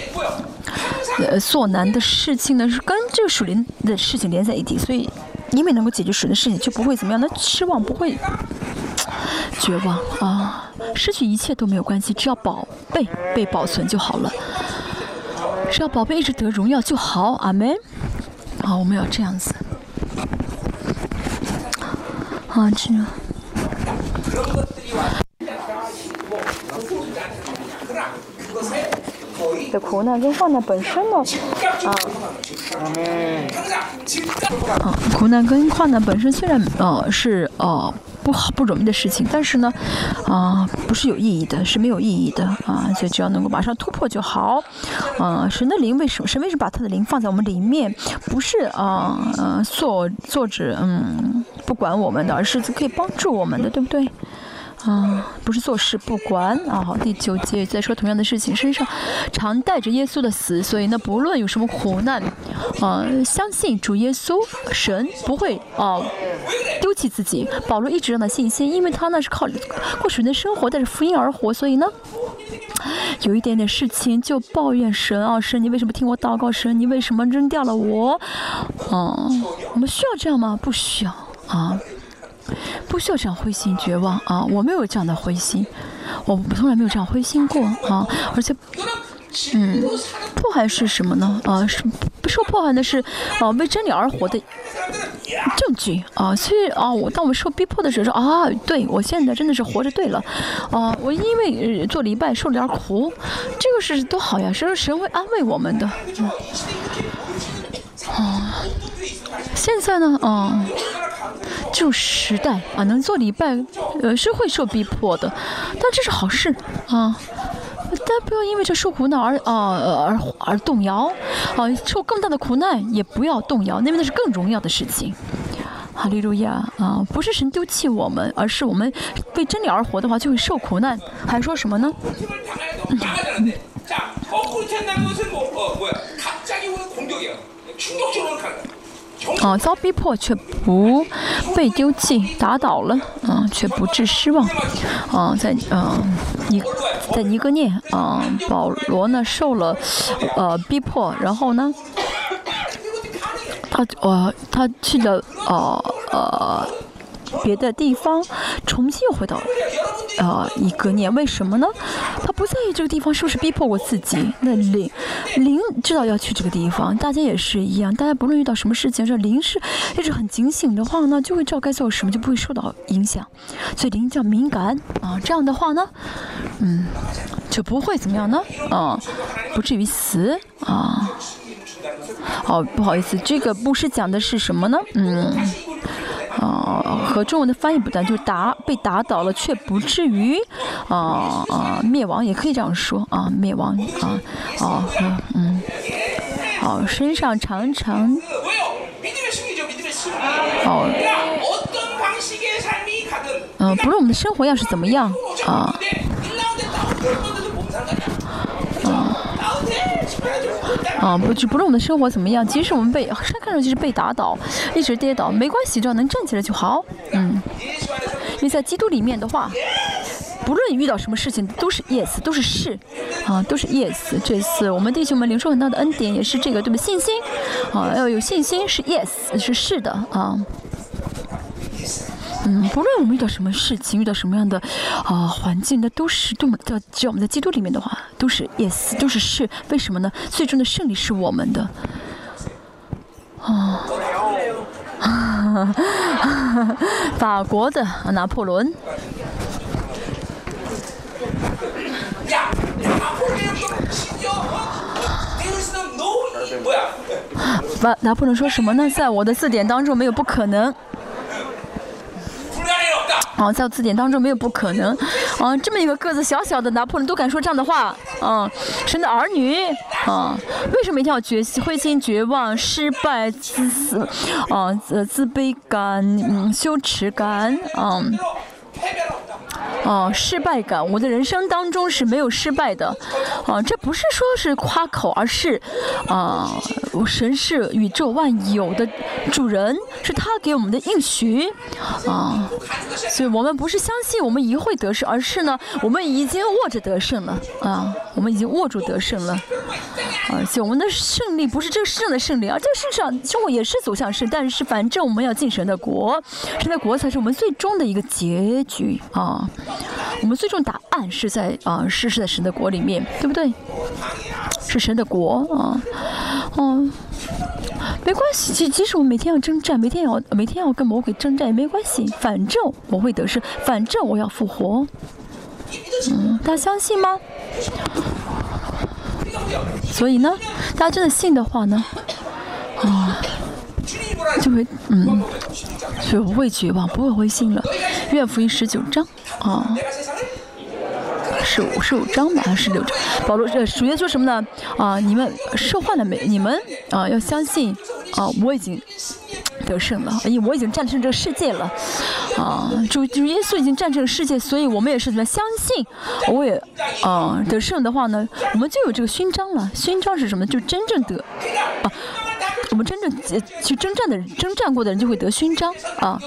呃所难的事情呢是跟这个属灵的事情连在一起，所以因为能够解决属灵的事情，就不会怎么样那失望，不会绝望啊。失去一切都没有关系，只要宝贝被保存就好了。只要宝贝一直得荣耀就好，阿门。好，我们要这样子。啊，这。的苦难跟患难本身呢，啊，苦难跟患难本身虽然呃是呃。不好不容易的事情，但是呢，啊，不是有意义的，是没有意义的啊，所以只要能够马上突破就好。啊，神的灵为什么？神为什么把他的灵放在我们里面？不是啊，呃，做做着嗯，不管我们的，而是可以帮助我们的，对不对？啊，不是做事不管啊。好，第九节在说同样的事情，身上常带着耶稣的死，所以呢，不论有什么苦难，啊，相信主耶稣神不会啊丢弃自己。保罗一直让他信心，因为他呢是靠过水的生活，带着福音而活，所以呢，有一点点事情就抱怨神啊，神你为什么听我祷告？神你为什么扔掉了我？啊，我们需要这样吗？不需要啊。不需要这样灰心绝望啊！我没有这样的灰心，我从来没有这样灰心过啊！而且，嗯，迫害是什么呢？啊，是不受迫害的是啊，为真理而活的证据啊！所以啊，我当我们受逼迫的时候说，啊，对我现在真的是活着对了啊！我因为做礼拜受了点苦，这个是多好呀！神神会安慰我们的。啊，现在呢，啊。这种时代啊，能做礼拜，呃，是会受逼迫的，但这是好事啊。但不要因为这受苦难而啊而而动摇，啊，受更大的苦难也不要动摇，因为那是更荣耀的事情。哈利路亚啊，不是神丢弃我们，而是我们为真理而活的话，就会受苦难。还说什么呢？啊，遭逼迫却不被丢弃，打倒了，啊，却不致失望，啊，在啊尼在尼格涅，啊，保罗呢受了呃逼迫，然后呢，他呃他去了呃呃。别的地方，重新又回到，呃，一个念，为什么呢？他不在意这个地方是不是逼迫我自己。那灵，灵知道要去这个地方，大家也是一样。大家不论遇到什么事情，这灵是一直很警醒的话呢，就会知道该做什么，就不会受到影响。所以灵叫敏感啊，这样的话呢，嗯，就不会怎么样呢？啊，不至于死啊。好，不好意思，这个不是讲的是什么呢？嗯。啊，和中文的翻译不但就是打被打倒了，却不至于啊啊灭亡，也可以这样说啊，灭亡啊啊嗯，好，身上常常哦，嗯，不论我们的生活要是怎么样啊。啊，不就不论我们的生活怎么样，即使我们被看上去是被打倒，一直跌倒，没关系，只要能站起来就好。嗯，因为在基督里面的话，不论遇到什么事情都是 yes，都是是，啊，都是 yes。这次我们弟兄们领受很大的恩典，也是这个对吧？信心，啊，要有信心是 yes，是是的啊。嗯，不论我们遇到什么事情，遇到什么样的啊环境，那都是多么的，只要我们在基督里面的话，都是 yes，都是是。为什么呢？最终的胜利是我们的。啊，法国的拿破仑。拿 拿破仑说什么呢？在我的字典当中没有不可能。哦，在字典当中没有不可能，啊，这么一个个子小小的拿破仑都敢说这样的话，嗯，神的儿女，啊，为什么一定要绝灰心绝望、失败、自私，啊，自自卑感、嗯，羞耻感，嗯。哦，失败感，我的人生当中是没有失败的，啊，这不是说是夸口，而是，啊，神是宇宙万有的主人，是他给我们的应许，啊，所以我们不是相信我们一会得胜，而是呢，我们已经握着得胜了，啊，我们已经握住得胜了，而且我们的胜利不是这个世上的胜利，而这个世上生活也是走向胜，但是反正我们要进神的国，神的国才是我们最终的一个结局，啊。我们最终答案是在啊，是是在神的国里面，对不对？是神的国啊，嗯，没关系，即即使我每天要征战，每天要每天要跟魔鬼征战也没关系，反正我会得胜，反正我要复活。嗯，大家相信吗？所以呢，大家真的信的话呢，啊，就会嗯，就不会绝望，不会灰心了。愿福音十九章。啊，十五十五章吧，还是十六章？保罗呃，主要说什么呢？啊，你们受患了没？你们啊，要相信啊，我已经得胜了，因为我已经战胜这个世界了。啊，主主耶稣已经战胜了世界，所以我们也是怎么相信？我也啊得胜的话呢，我们就有这个勋章了。勋章是什么？就真正得啊。我们真正去征战的，征战过的人就会得勋章啊。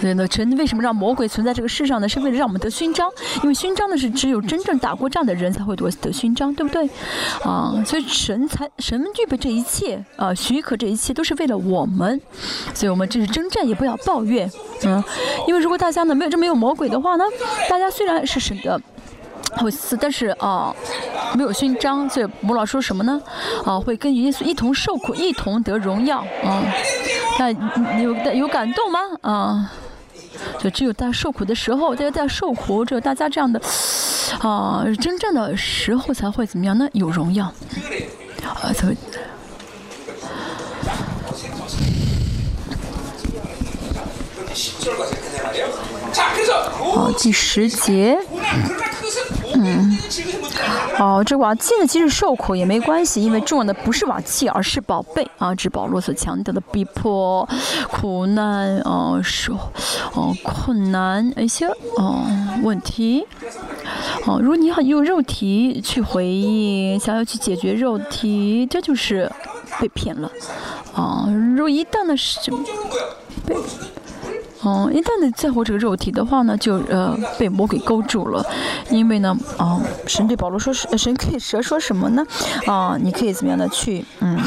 所以呢，神为什么让魔鬼存在这个世上呢？是为了让我们得勋章，因为勋章呢是只有真正打过仗的人才会夺得勋章，对不对？啊，所以神才神具备这一切啊，许可这一切都是为了我们。所以我们这是征战，也不要抱怨，嗯，因为如果大家呢没有这没有魔鬼的话呢，大家虽然是神的。会死，但是啊，没有勋章，所以母老说什么呢？啊，会跟耶稣一同受苦，一同得荣耀啊。那有有感动吗？啊，就只有大家受苦的时候，大家在受苦，只有大家这样的啊真正的时候才会怎么样呢？有荣耀啊，才会。好，第十节。嗯，嗯哦，这瓦器呢，即使受苦也没关系，因为重要的不是瓦器，而是宝贝啊！这保罗所强调的逼迫、苦难、哦，受、哦，困难一些哦问题。哦，如果你用肉体去回应，想要去解决肉体，这就是被骗了。啊，如果一旦呢是被。哦，一旦你在乎这个肉体的话呢，就呃被魔鬼勾住了，因为呢，啊，神对保罗说是，神可以蛇说什么呢？啊，你可以怎么样的去，嗯，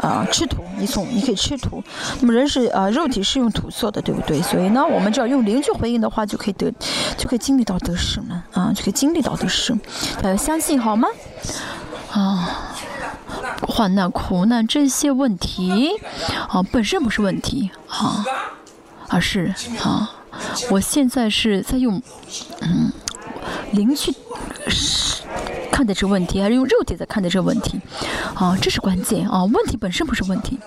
啊，吃土，你从你可以吃土，那么人是啊，肉体是用土做的，对不对？所以呢，我们只要用灵去回应的话，就可以得，就可以经历到得胜了，啊，就可以经历到得胜，大家相信好吗？啊，患难、苦难这些问题，啊，本身不是问题，啊。而是啊，我现在是在用嗯灵去看待这个问题，还是用肉体在看待这个问题？啊，这是关键啊！问题本身不是问题，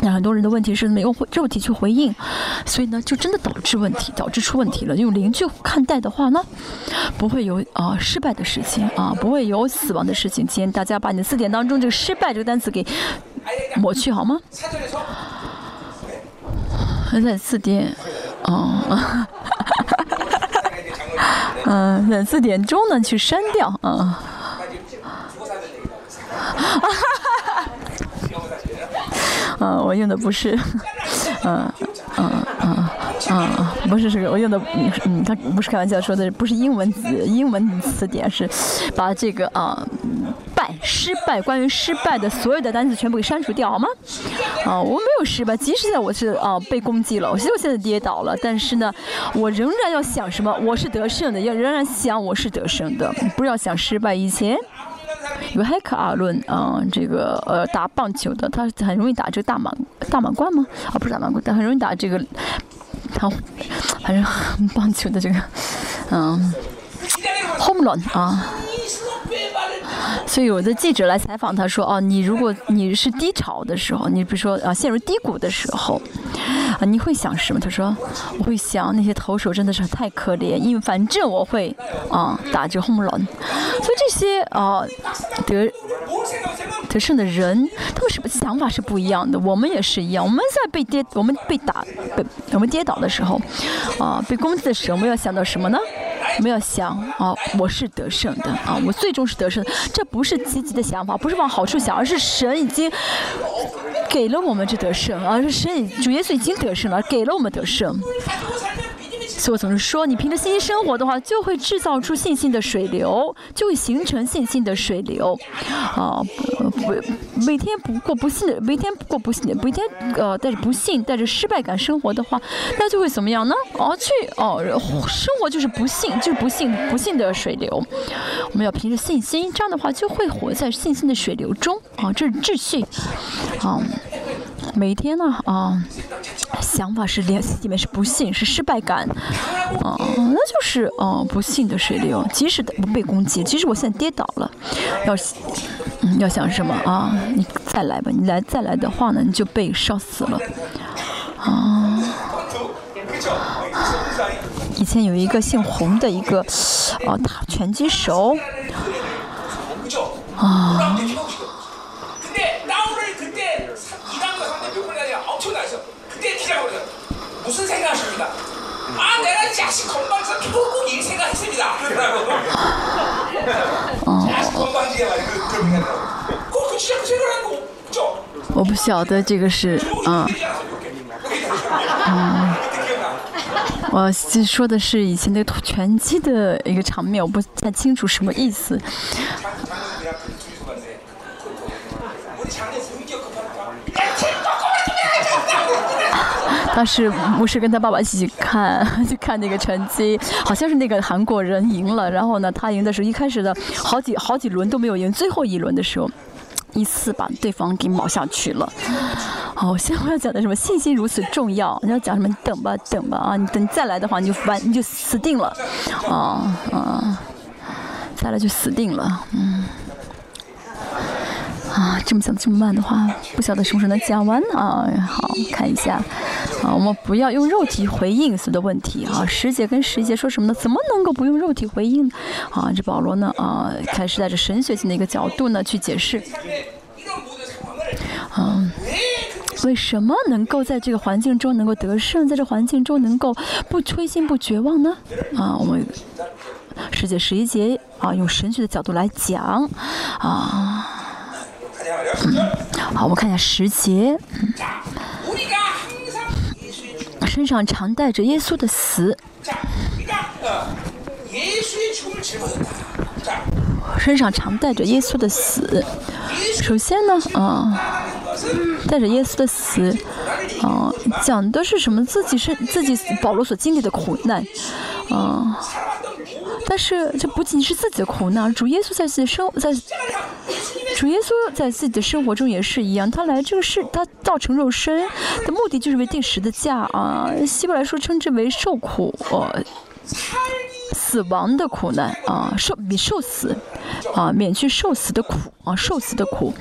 那很多人的问题是没用肉体去回应，所以呢，就真的导致问题，导致出问题了。用灵去看待的话呢，不会有啊失败的事情啊，不会有死亡的事情。今天大家把你的字典当中这个“失败”这个单词给抹去好吗？还在字典，哦，嗯，在字典中呢去删掉，啊，哈啊我用的不是，嗯，嗯，嗯，嗯，不是这个，我用的，嗯，他不是开玩笑说的，不是英文字，英文词典是把这个啊。败失败，关于失败的所有的单词全部给删除掉好吗？啊，我没有失败，即使在我是啊被攻击了，我现在跌倒了，但是呢，我仍然要想什么？我是得胜的，要仍然想我是得胜的，不要想失败。以前有黑克阿伦嗯，这个呃打棒球的，他很容易打这个大满大满贯吗？啊，不是大满贯，但很容易打这个，他反正棒球的这个嗯，home run 啊。所以有的记者来采访他说：“哦，你如果你是低潮的时候，你比如说啊陷入低谷的时候，啊你会想什么？”他说：“我会想那些投手真的是太可怜，因为反正我会啊打着 home run。”所以这些啊得得胜的人，他们是想法是不一样的。我们也是一样，我们在被跌，我们被打，被我们跌倒的时候，啊被攻击的时候，我们要想到什么呢？没有想啊，我是得胜的啊，我最终是得胜的。这不是积极的想法，不是往好处想，而是神已经给了我们这得胜，而是神主耶稣已经得胜了，给了我们得胜。所以我总是说，你凭着信心生活的话，就会制造出信心的水流，就会形成信心的水流。啊，不，每天不过不幸的，每天不过不幸的，每天呃带着不幸、带着失败感生活的话，那就会怎么样呢？哦，去哦，生活就是不幸，就是不幸，不幸的水流。我们要凭着信心，这样的话就会活在信心的水流中。啊，这是秩序。啊。每天呢，啊，想法是联系里面是不幸，是失败感，啊，那就是啊不幸的水流。即使不被攻击，即使我现在跌倒了，要，嗯，要想什么啊？你再来吧，你来再来的话呢，你就被烧死了，啊。以前有一个姓洪的一个，啊，拳击手，啊。我不晓得这个是啊，嗯，我说的是以前那个拳击的一个场面，我不太清楚什么意思。当时牧师跟他爸爸一起看，去看那个成绩，好像是那个韩国人赢了。然后呢，他赢的时候，一开始的好几好几轮都没有赢，最后一轮的时候，一次把对方给秒下去了。好，现在我要讲的什么？信心如此重要。你要讲什么？等吧，等吧啊！你等再来的话，你就完，你就死定了。啊啊，再来就死定了。嗯。啊，这么讲这么慢的话，不晓得什么时候能讲完呢啊？好，看一下，啊，我们不要用肉体回应所有的问题啊。十节跟十一节说什么呢？怎么能够不用肉体回应？啊，这保罗呢啊，开始带着神学性的一个角度呢去解释，嗯，为什么能够在这个环境中能够得胜，在这环境中能够不灰心不绝望呢？啊，我们十节十一节啊，用神学的角度来讲啊。好，我们看一下时节。身上常带着耶稣的死。身上常带着耶稣的死。首先呢，啊，带着耶稣的死，啊，讲的是什么？自己是自己保罗所经历的苦难，啊。但是这不仅是自己的苦难，主耶稣在自己生在，主耶稣在自己的生活中也是一样。他来这个世，他造成肉身的目的就是为定时的价啊。希伯来说称之为受苦，呃，死亡的苦难啊，受比受死啊，免去受死的苦啊，受死的苦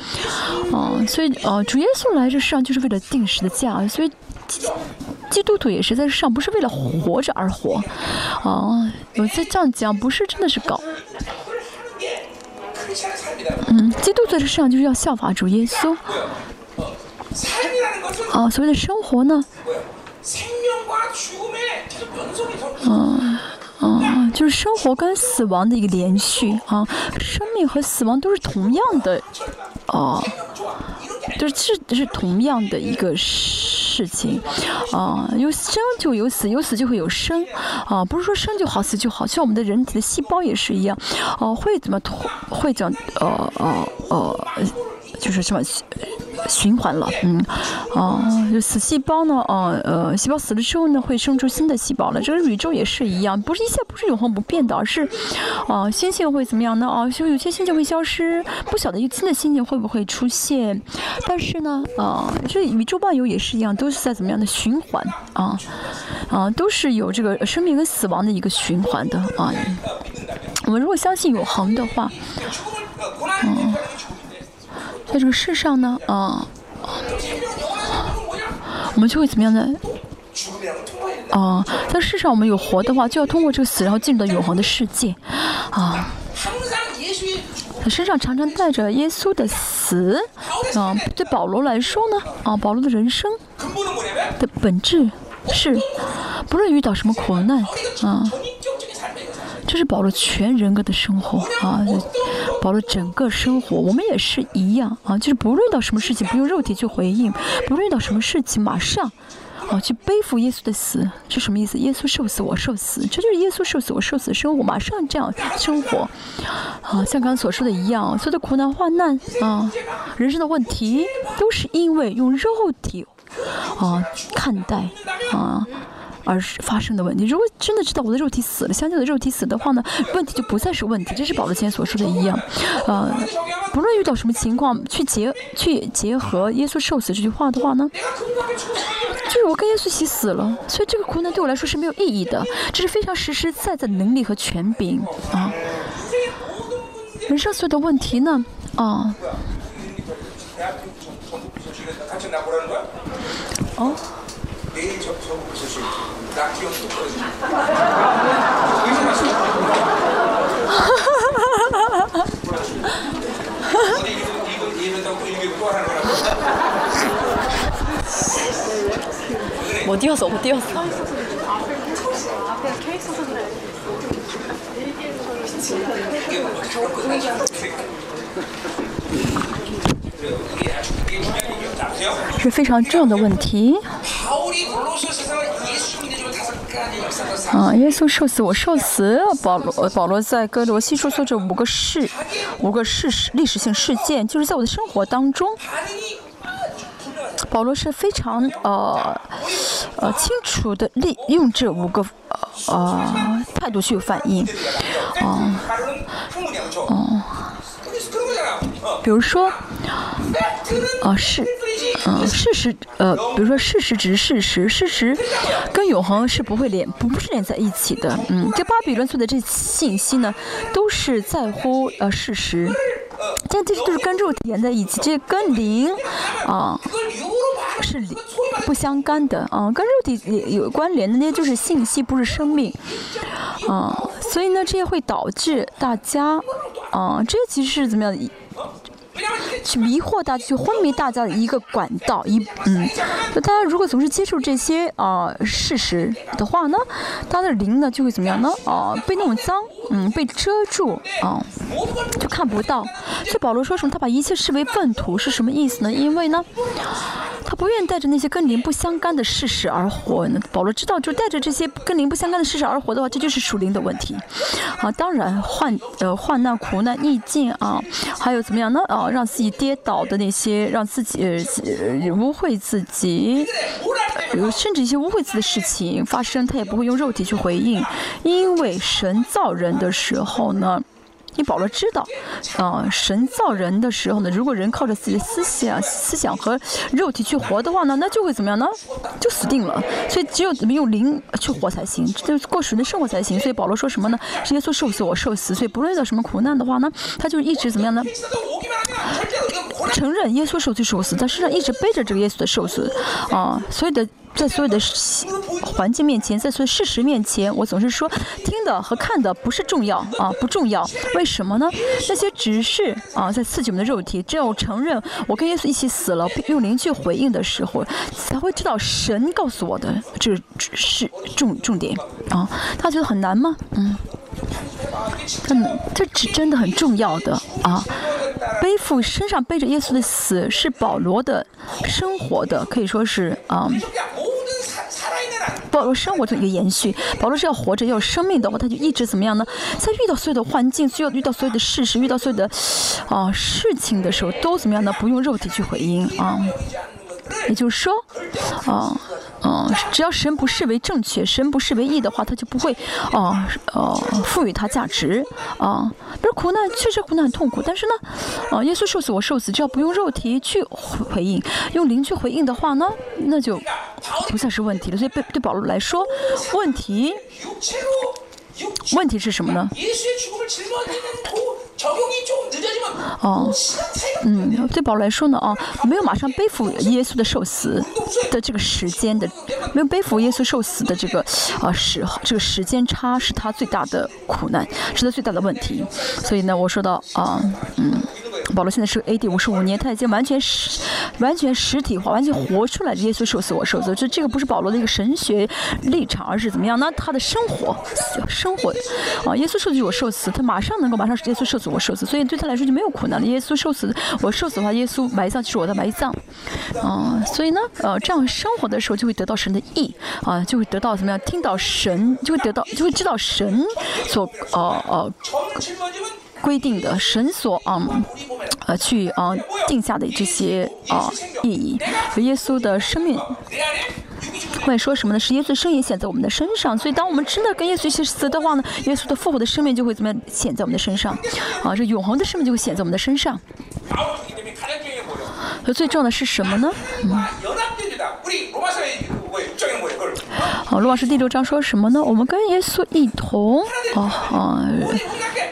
啊。所以啊，主耶稣来这世上就是为了定时的价，所以。基督徒也是在世上，不是为了活着而活，啊，有些这样讲，不是真的是搞。嗯，基督徒在世上就是要效法主耶稣。啊，所谓的生活呢？嗯嗯，就是生活跟死亡的一个连续啊，生命和死亡都是同样的，啊。就是是是同样的一个事情，啊，有生就有死，有死就会有生，啊，不是说生就好，死就好，像我们的人体的细胞也是一样，哦，会怎么会怎么呃呃呃，就是什么？循环了，嗯，哦，就死细胞呢，哦，呃，细胞死了之后呢，会生出新的细胞了。这个宇宙也是一样，不是一切不是永恒不变的，而是，哦，星星会怎么样呢？哦，就有些星星会消失，不晓得一个新的星星会不会出现。但是呢，啊，这宇宙万有也是一样，都是在怎么样的循环啊，啊，都是有这个生命跟死亡的一个循环的啊。我们如果相信永恒的话，嗯。在这个世上呢，啊，我们就会怎么样呢？啊，在世上我们有活的话，就要通过这个死，然后进入到永恒的世界，啊。他身上常常带着耶稣的死，啊，对保罗来说呢，啊，保罗的人生的本质是，不论遇到什么苦难，啊，这是保罗全人格的生活，啊，保罗整个生活，我们也是一样，啊，就是不论到什么事情，不用肉体去回应，不论到什么事情，马上。哦，去背负耶稣的死，是什么意思？耶稣受死，我受死，这就是耶稣受死，我受死的生活，马上这样生活。啊，像刚刚所说的一样，所有的苦难患难啊，人生的问题，都是因为用肉体啊看待啊而发生的问题。如果真的知道我的肉体死了，相信的肉体死的话呢，问题就不再是问题。这是保罗今天所说的一样，啊，不论遇到什么情况，去结去结合耶稣受死这句话的话呢？就是我跟耶稣一起死了，所以这个苦难对我来说是没有意义的。这是非常实实在在的能力和权柄啊！人生所有的问题呢，啊，哦。我掉手，我掉手。是非常重要的问题。啊，耶稣受死，我受死。保罗，保罗在哥罗西书说这五个事，五个事实，历史性事件，就是在我的生活当中。保罗是非常呃呃清楚的利用这五个呃态度去反应，哦哦，比如说，啊是，嗯事实呃比如说事实只是事实，事实跟永恒是不会连不是连在一起的，嗯，这巴比伦所的这信息呢，都是在乎呃事实。但这些都是跟肉体连在一起，这些跟灵啊是不相干的啊，跟肉体有关联的那些就是信息，不是生命啊，所以呢，这些会导致大家啊，这些其实是怎么样？去迷惑大家，去昏迷大家的一个管道，一嗯，那大家如果总是接受这些啊事实的话呢，他的灵呢就会怎么样呢？啊，被弄脏，嗯，被遮住，啊，就看不到。所以保罗说什么？他把一切视为粪土，是什么意思呢？因为呢，他不愿意带着那些跟灵不相干的事实而活。保罗知道，就带着这些跟灵不相干的事实而活的话，这就是属灵的问题。啊，当然患呃患难、苦难、逆境啊，还有怎么样呢？啊，让自己。跌倒的那些，让自己呃污秽自己，甚至一些污秽自己的事情发生，他也不会用肉体去回应，因为神造人的时候呢。你保罗知道，啊，神造人的时候呢，如果人靠着自己的思想、思想和肉体去活的话呢，那就会怎么样呢？就死定了。所以只有怎么用灵去活才行，就过神的生活才行。所以保罗说什么呢？是耶稣受死，我受死。所以不论遇到什么苦难的话呢，他就一直怎么样呢？承认耶稣受罪受死，他身上一直背着这个耶稣的受死，啊，所有的。在所有的环境面前，在所有事实面前，我总是说，听的和看的不是重要啊，不重要。为什么呢？那些只是啊，在刺激我们的肉体。只有承认我跟耶稣一起死了，用灵去回应的时候，才会知道神告诉我的这是重重点啊。他觉得很难吗？嗯，他这是真的很重要的啊。背负身上背着耶稣的死，是保罗的生活的，可以说是啊。保罗生活的一个延续，保罗是要活着，要有生命的话，他就一直怎么样呢？在遇到所有的环境，需要遇到所有的事实，遇到所有的啊事情的时候，都怎么样呢？不用肉体去回应啊。也就是说，啊，嗯，只要神不视为正确，神不视为义的话，他就不会，啊，呃，赋予他价值，啊。比如苦难，确实苦难很痛苦，但是呢，啊，耶稣受死，我受死，只要不用肉体去回应，用灵去回应的话呢，那就不再是问题了。所以对对保罗来说，问题，问题是什么呢？哦，嗯，对保罗来说呢，啊，没有马上背负耶稣的受死的这个时间的，没有背负耶稣受死的这个啊时这个时间差是他最大的苦难，是他最大的问题。所以呢，我说到啊，嗯。保罗现在是 A.D. 五十五年，他已经完全实、完全实体化、完全活出来耶稣受死我受死。这这个不是保罗的一个神学立场，而是怎么样？那他的生活、生活啊，耶稣受死我受死，他马上能够马上耶稣受死我受死，所以对他来说就没有苦难。耶稣受死我受死的话，耶稣埋葬就是我的埋葬啊。所以呢，呃，这样生活的时候就会得到神的意啊，就会得到怎么样？听到神就会得到，就会知道神所呃呃。规定的神所啊，呃，去啊定下的这些啊意义，耶稣的生命会说什么呢？是耶稣的生命显在我们的身上，所以当我们真的跟耶稣一起死的话呢，耶稣的复活的生命就会怎么样显在我们的身上？啊，这永恒的生命就会显在我们的身上。所以最重要的是什么呢？嗯。好，罗马书第六章说什么呢？我们跟耶稣一同，啊啊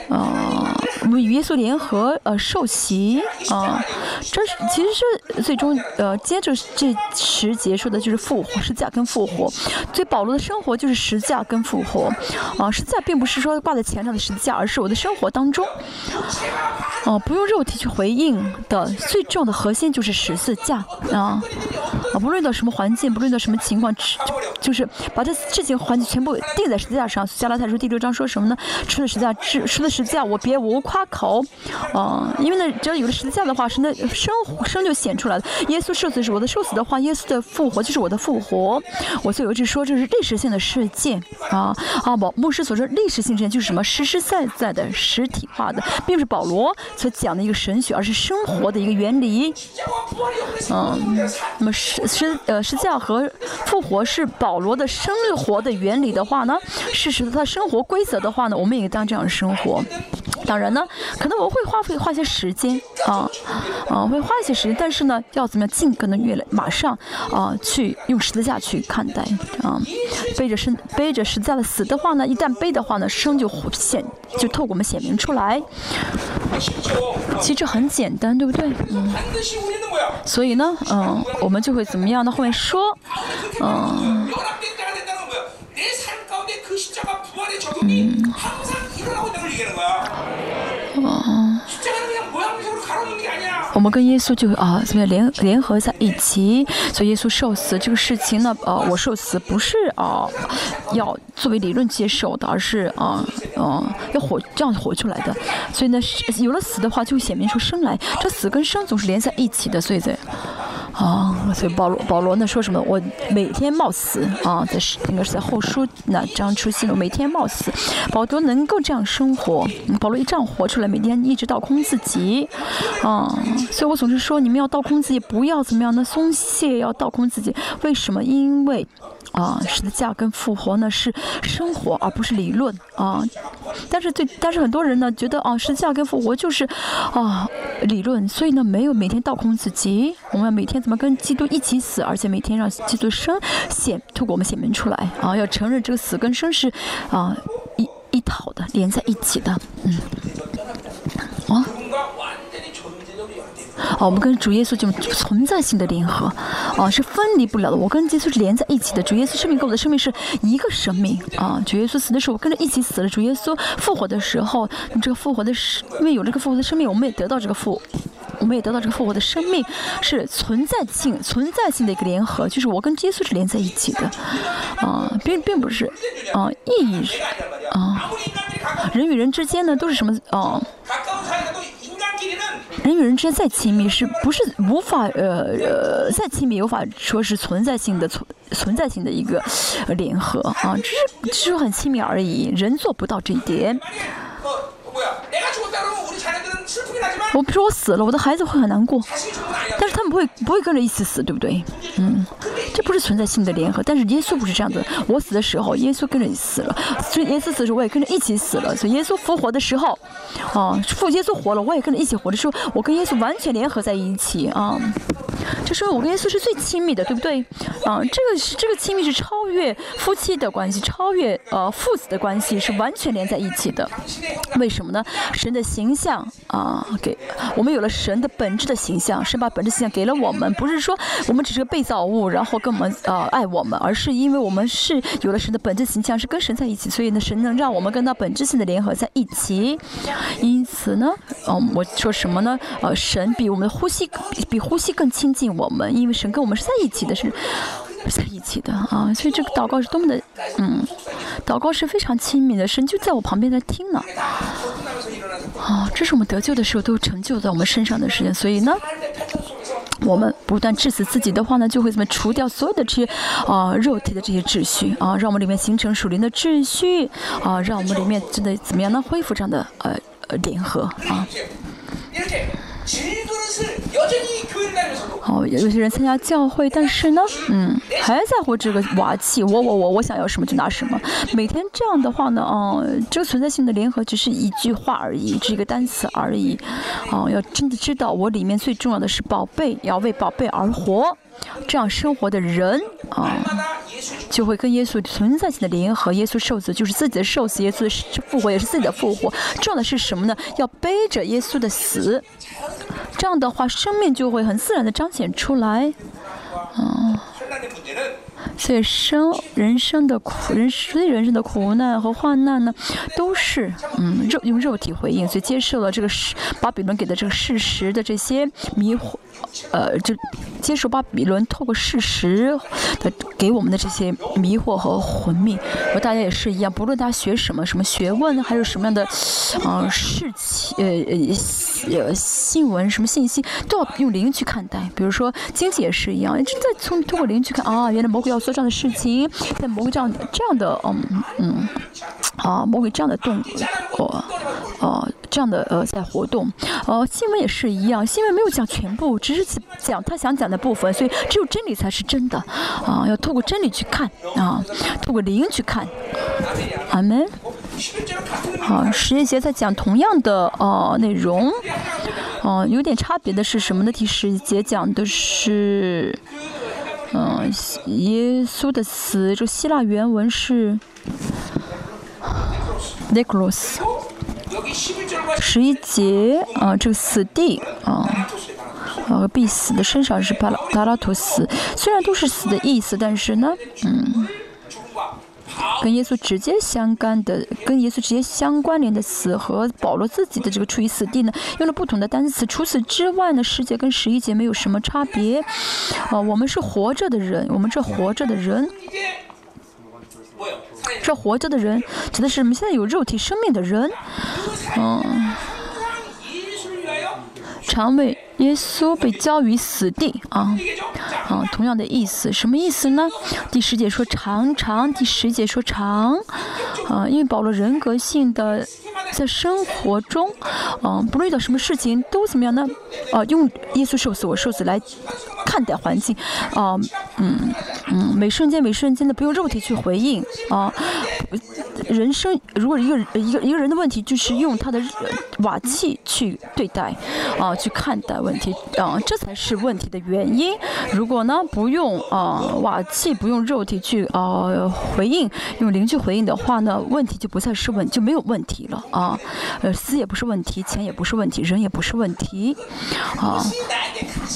啊。我们与耶稣联合，呃，受洗，啊，这是其实是最终，呃，接着这十节说的就是复活，十字架跟复活。所以保罗的生活就是十字架跟复活，啊，十字架并不是说挂在墙上的十字架，而是我的生活当中，哦，不用肉体去回应的，最重要的核心就是十字架，啊，啊，不论到什么环境，不论到什么情况，就是把这这几个环境全部钉在十字架上。加拉太书第六章说什么呢？除了十字架，除了十字架，我别无夸。口，啊，因为呢，只要有了十字架的话，是那生生就显出来了。耶稣受死是我的受死的话，耶稣的复活就是我的复活。我所以一直说这是历史性的事件啊啊！保牧师所说历史性事件就是什么实实在在的实体化的，并不是保罗所讲的一个神学，而是生活的一个原理。嗯，那么十十呃十字架和复活是保罗的生活的原理的话呢，事实他生活规则的话呢，我们也当这样生活。当然呢，可能我会花费花些时间啊，啊，会花一些时间，但是呢，要怎么样尽可能越来马上啊，去用十字架去看待啊，背着生背着十字架的死的话呢，一旦背的话呢，生就显就透过我们显明出来。其实很简单，对不对？嗯。所以呢，嗯，我们就会怎么样呢？后面说，嗯。嗯。我们跟耶稣就啊怎么样联联合在一起？所以耶稣受死这个事情呢，呃，我受死不是啊要作为理论接受的，而是啊嗯要活这样活出来的。所以呢，有了死的话，就会显明出生来。这死跟生总是连在一起的，所以在。啊，所以保罗保罗呢说什么？我每天冒死啊，在是应该是在后书那章出现了。每天冒死，保罗能够这样生活，保罗一这样活出来，每天一直倒空自己啊。所以我总是说，你们要倒空自己，不要怎么样的松懈，要倒空自己。为什么？因为。啊，十字架跟复活呢是生活，而不是理论啊。但是对，但是很多人呢觉得啊，十字架跟复活就是啊理论，所以呢没有每天倒空自己。我们要每天怎么跟基督一起死，而且每天让基督生显透过我们显明出来啊，要承认这个死跟生是啊一一套的，连在一起的，嗯，啊。哦，我们跟主耶稣这种存在性的联合，啊，是分离不了的。我跟耶稣是连在一起的。主耶稣生命跟我的生命是一个生命，啊，主耶稣死的时候，我跟着一起死了。主耶稣复活的时候，你这个复活的生，因为有这个复活的生命，我们也得到这个复，我们也得到这个复活的生命，是存在性、存在性的一个联合，就是我跟耶稣是连在一起的，啊，并并不是，啊，意义是，啊，人与人之间呢，都是什么，啊。人与人之间再亲密，是不是无法呃呃再亲密，无法说是存在性的存存在性的一个联合啊，只是只是很亲密而已，人做不到这一点。我不说我死了，我的孩子会很难过，但是他们不会不会跟着一起死，对不对？嗯，这不是存在性的联合。但是耶稣不是这样子，我死的时候，耶稣跟着死了；所以耶稣死的时候，我也跟着一起死了。所以耶稣复活的时候，啊，复耶稣活了，我也跟着一起活的时候，我跟耶稣完全联合在一起啊。就说我跟耶稣是最亲密的，对不对？啊，这个是这个亲密是超越夫妻的关系，超越呃父子的关系，是完全连在一起的。为什么呢？神的形象啊，给我们有了神的本质的形象，神把本质形象给了我们，不是说我们只是个被造物，然后跟我们呃爱我们，而是因为我们是有了神的本质形象，是跟神在一起，所以呢，神能让我们跟他本质性的联合在一起。因此呢，嗯，我说什么呢？呃，神比我们的呼吸比呼吸更亲近我们，因为神跟我们是在一起的，是在一起的啊。所以这个祷告是多么的，嗯，祷告是非常亲密的，神就在我旁边在听呢。啊，这是我们得救的时候都成就在我们身上的事情，所以呢，我们不断致死自己的话呢，就会怎么除掉所有的这些啊肉体的这些秩序啊，让我们里面形成属灵的秩序啊，让我们里面真的怎么样呢？恢复这样的呃呃联合啊。哦，有些人参加教会，但是呢，嗯，还在乎这个瓦器，我我我我想要什么就拿什么。每天这样的话呢，哦，这个存在性的联合只是一句话而已，只是一个单词而已。哦，要真的知道我里面最重要的是宝贝，要为宝贝而活。这样生活的人啊，就会跟耶稣存在性的联合。耶稣受死就是自己的受死，耶稣的复活也是自己的复活。重要的是什么呢？要背着耶稣的死，这样的话，生命就会很自然的彰显出来。嗯。所以生人生的苦，人所以人生的苦难和患难呢，都是嗯肉用肉体回应，所以接受了这个事巴比伦给的这个事实的这些迷惑，呃，就接受巴比伦透过事实的给我们的这些迷惑和魂灭。和大家也是一样，不论大家学什么什么学问，还有什么样的呃事情呃呃呃新闻什么信息，都要用灵去看待。比如说经济也是一样，正在从通过灵去看啊，原来魔鬼要。做这样的事情，在魔鬼这样这样的嗯嗯啊魔鬼这样的动哦哦这样的呃在活动，呃新闻也是一样，新闻没有讲全部，只是讲他想讲的部分，所以只有真理才是真的啊，要透过真理去看啊，透过灵去看，阿门。好，十一节在讲同样的呃内容，哦有点差别的是什么呢？第十一节讲的是。嗯，耶稣的死，这希腊原文是 “necros”。十一节啊，这个死地啊，呃，必死的身上是巴拉达拉图斯，虽然都是死的意思，但是呢，嗯。跟耶稣直接相干的，跟耶稣直接相关联的死和保罗自己的这个处于死地呢，用了不同的单词。除此之外呢，世界跟十一节没有什么差别。啊，我们是活着的人，我们这活着的人，这活着的人指的是我们现在有肉体生命的人，嗯。常为耶稣被交于死地啊，啊，同样的意思，什么意思呢？第十节说常常，第十节说常，啊，因为保罗人格性的在生活中，啊，不论遇到什么事情都怎么样呢？啊，用耶稣受死，我受死来看待环境，啊，嗯嗯，每瞬间每瞬间的不用肉体去回应啊。人生如果一个一个一个人的问题，就是用他的瓦器去对待，啊，去看待问题，啊，这才是问题的原因。如果呢不用啊瓦器，不用肉体去啊回应，用灵去回应的话呢，问题就不再是问，就没有问题了啊。呃，死也不是问题，钱也不是问题，人也不是问题，啊，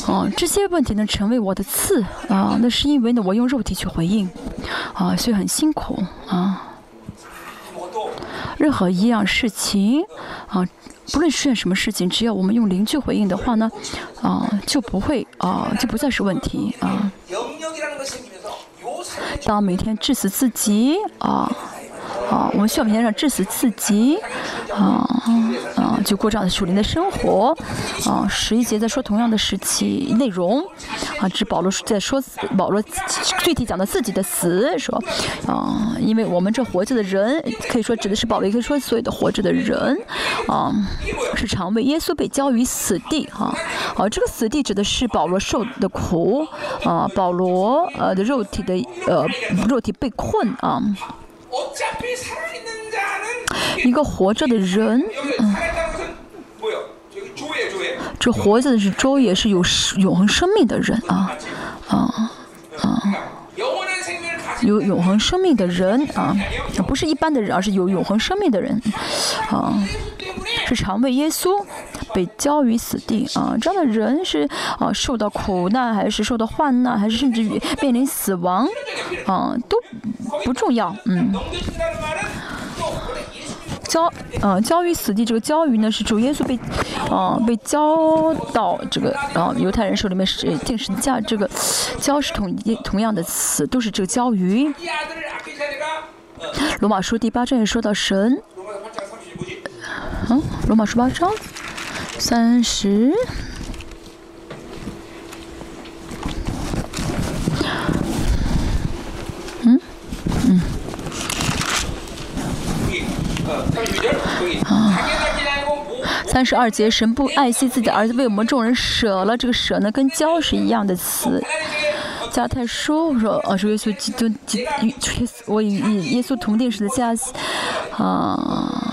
啊，这些问题能成为我的刺啊，那是因为呢我用肉体去回应，啊，所以很辛苦啊。任何一样事情，啊，不论出现什么事情，只要我们用灵去回应的话呢，啊，就不会啊，就不再是问题啊。当每天致死自己啊。啊，我们需要每天让致死自己，啊啊，就过这样的属灵的生活。啊，十一节在说同样的时期内容，啊，这保罗在说保罗具体讲的自己的死，说啊，因为我们这活着的人，可以说指的是保罗，也可以说所有的活着的人，啊，是常为耶稣被交于死地，哈，啊，这个死地指的是保罗受的苦，啊，保罗呃的肉体的呃肉体被困啊。一个活着的人，嗯，这活着的是周也是有永恒生命的人啊，啊啊，有永恒生命的人啊，不是一般的人，而是有永恒生命的人，啊，是常为耶稣被交于死地啊，这样的人是啊受到苦难，还是受到患难，还是甚至于面临死亡，啊都不重要，嗯。交，呃，交于死地。这个交于呢，是主耶稣被，啊，被交到这个，啊，犹太人手里面是定时价。这个交是同一同样的词，都是这个交于。罗马书第八章也说到神，嗯，罗马书八章三十。三十二节，神不爱惜自己的儿子，为我们众人舍了。这个舍呢，跟交是一样的词。加太书说，啊，是耶稣基督，基，我与耶稣同定时的加，啊。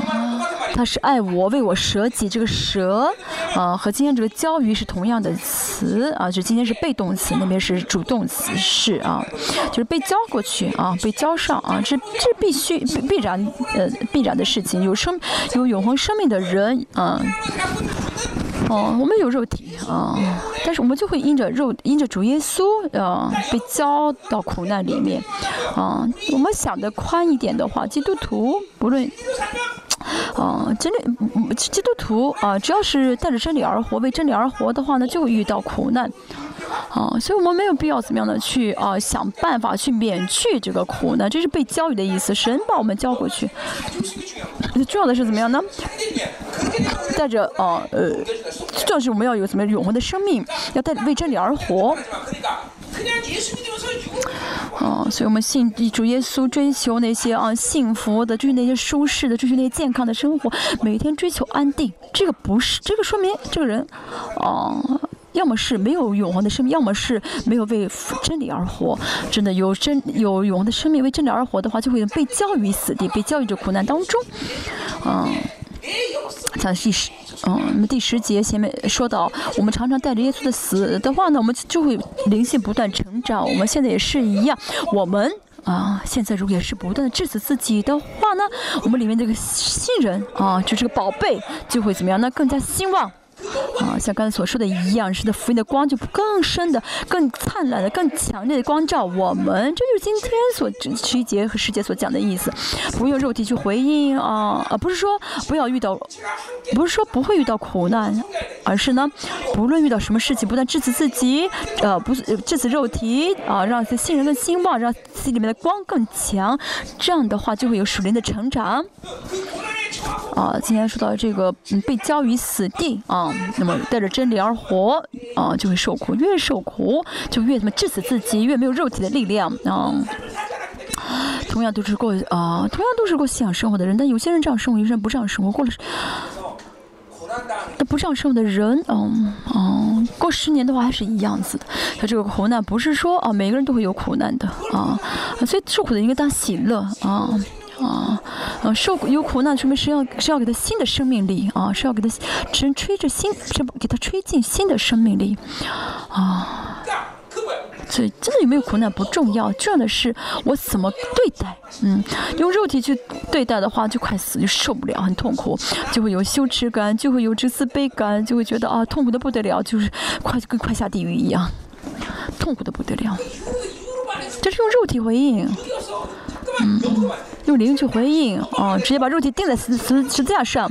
他是爱我，为我舍己。这个舍，啊，和今天这个交于是同样的词啊，就今天是被动词，那边是主动词是啊，就是被交过去啊，被交上啊，这这必须必然呃必然的事情。有生有永恒生命的人啊，哦，我们有肉体啊，但是我们就会因着肉因着主耶稣啊被交到苦难里面啊。我们想的宽一点的话，基督徒不论。啊，真理，基督徒啊，只要是带着真理而活，为真理而活的话呢，就会遇到苦难。啊，所以我们没有必要怎么样的去啊想办法去免去这个苦难，这是被教育的意思。神把我们教过去，重要的是怎么样呢？带着啊呃，重要是我们要有什么永恒的生命，要带为真理而活。哦，所以我们信主耶稣，追求那些啊幸福的，追求那些舒适的，追求那些健康的生活，每天追求安定。这个不是，这个说明这个人，哦，要么是没有永恒的生命，要么是没有为真理而活。真的有真有永恒的生命为真理而活的话，就会被教育于死地，被教育着苦难当中。嗯，讲第十。嗯，那么第十节前面说到，我们常常带着耶稣的死的话呢，我们就会灵性不断成长。我们现在也是一样，我们啊，现在如果也是不断的致死自己的话呢，我们里面这个新人啊，就这个宝贝就会怎么样呢？更加兴旺。啊，像刚才所说的一样，是的，福音的光就更深的、更灿烂的、更强烈的光照我们。这就是今天所曲节和世界所讲的意思。不用肉体去回应啊，啊，不是说不要遇到，不是说不会遇到苦难，而是呢，不论遇到什么事情，不断致死自己，呃，不是致死肉体啊，让自信人更兴旺，让心里面的光更强。这样的话，就会有属灵的成长。啊，今天说到这个，嗯，被交于死地啊，那么带着真理而活啊，就会受苦，越受苦就越怎么致死自己，越没有肉体的力量啊。同样都是过啊，同样都是过信仰生活的人，但有些人这样生活，有些人不这样生活，过了那不这样生活的人，嗯嗯，过十年的话还是一样子的。他这个苦难不是说啊，每个人都会有苦难的啊，所以受苦的应该当喜乐啊。啊，啊，受有苦难，说明是要是要给他新的生命力啊，是要给他只吹着新，是给他吹进新的生命力，啊，所以真的有没有苦难不重要，重要的是我怎么对待，嗯，用肉体去对待的话，就快死，就受不了，很痛苦，就会有羞耻感，就会有这自卑感，就会觉得啊，痛苦的不得了，就是快跟快下地狱一样，痛苦的不得了，这是用肉体回应。嗯，用灵去回应，啊，直接把肉体钉在十十十字架上，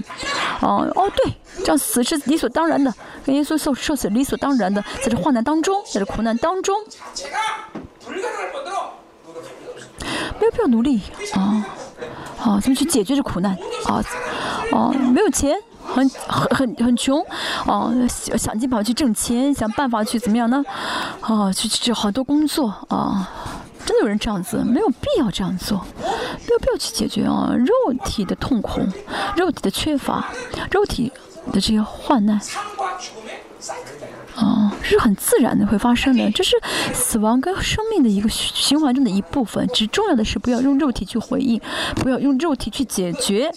哦哦，对，这样死是理所当然的，跟耶稣受受死理所当然的，在这患难当中，在这苦难当中，没有必要努力，啊，啊，怎么去解决这苦难，啊，啊，没有钱。很很很很穷，啊，想尽办法去挣钱，想办法去怎么样呢？啊，去去好多工作啊，真的有人这样子，没有必要这样做，没有必要去解决啊，肉体的痛苦，肉体的缺乏，肉体的这些患难。啊，是很自然的会发生的，这是死亡跟生命的一个循环中的一部分。只重要的是不要用肉体去回应，不要用肉体去解决，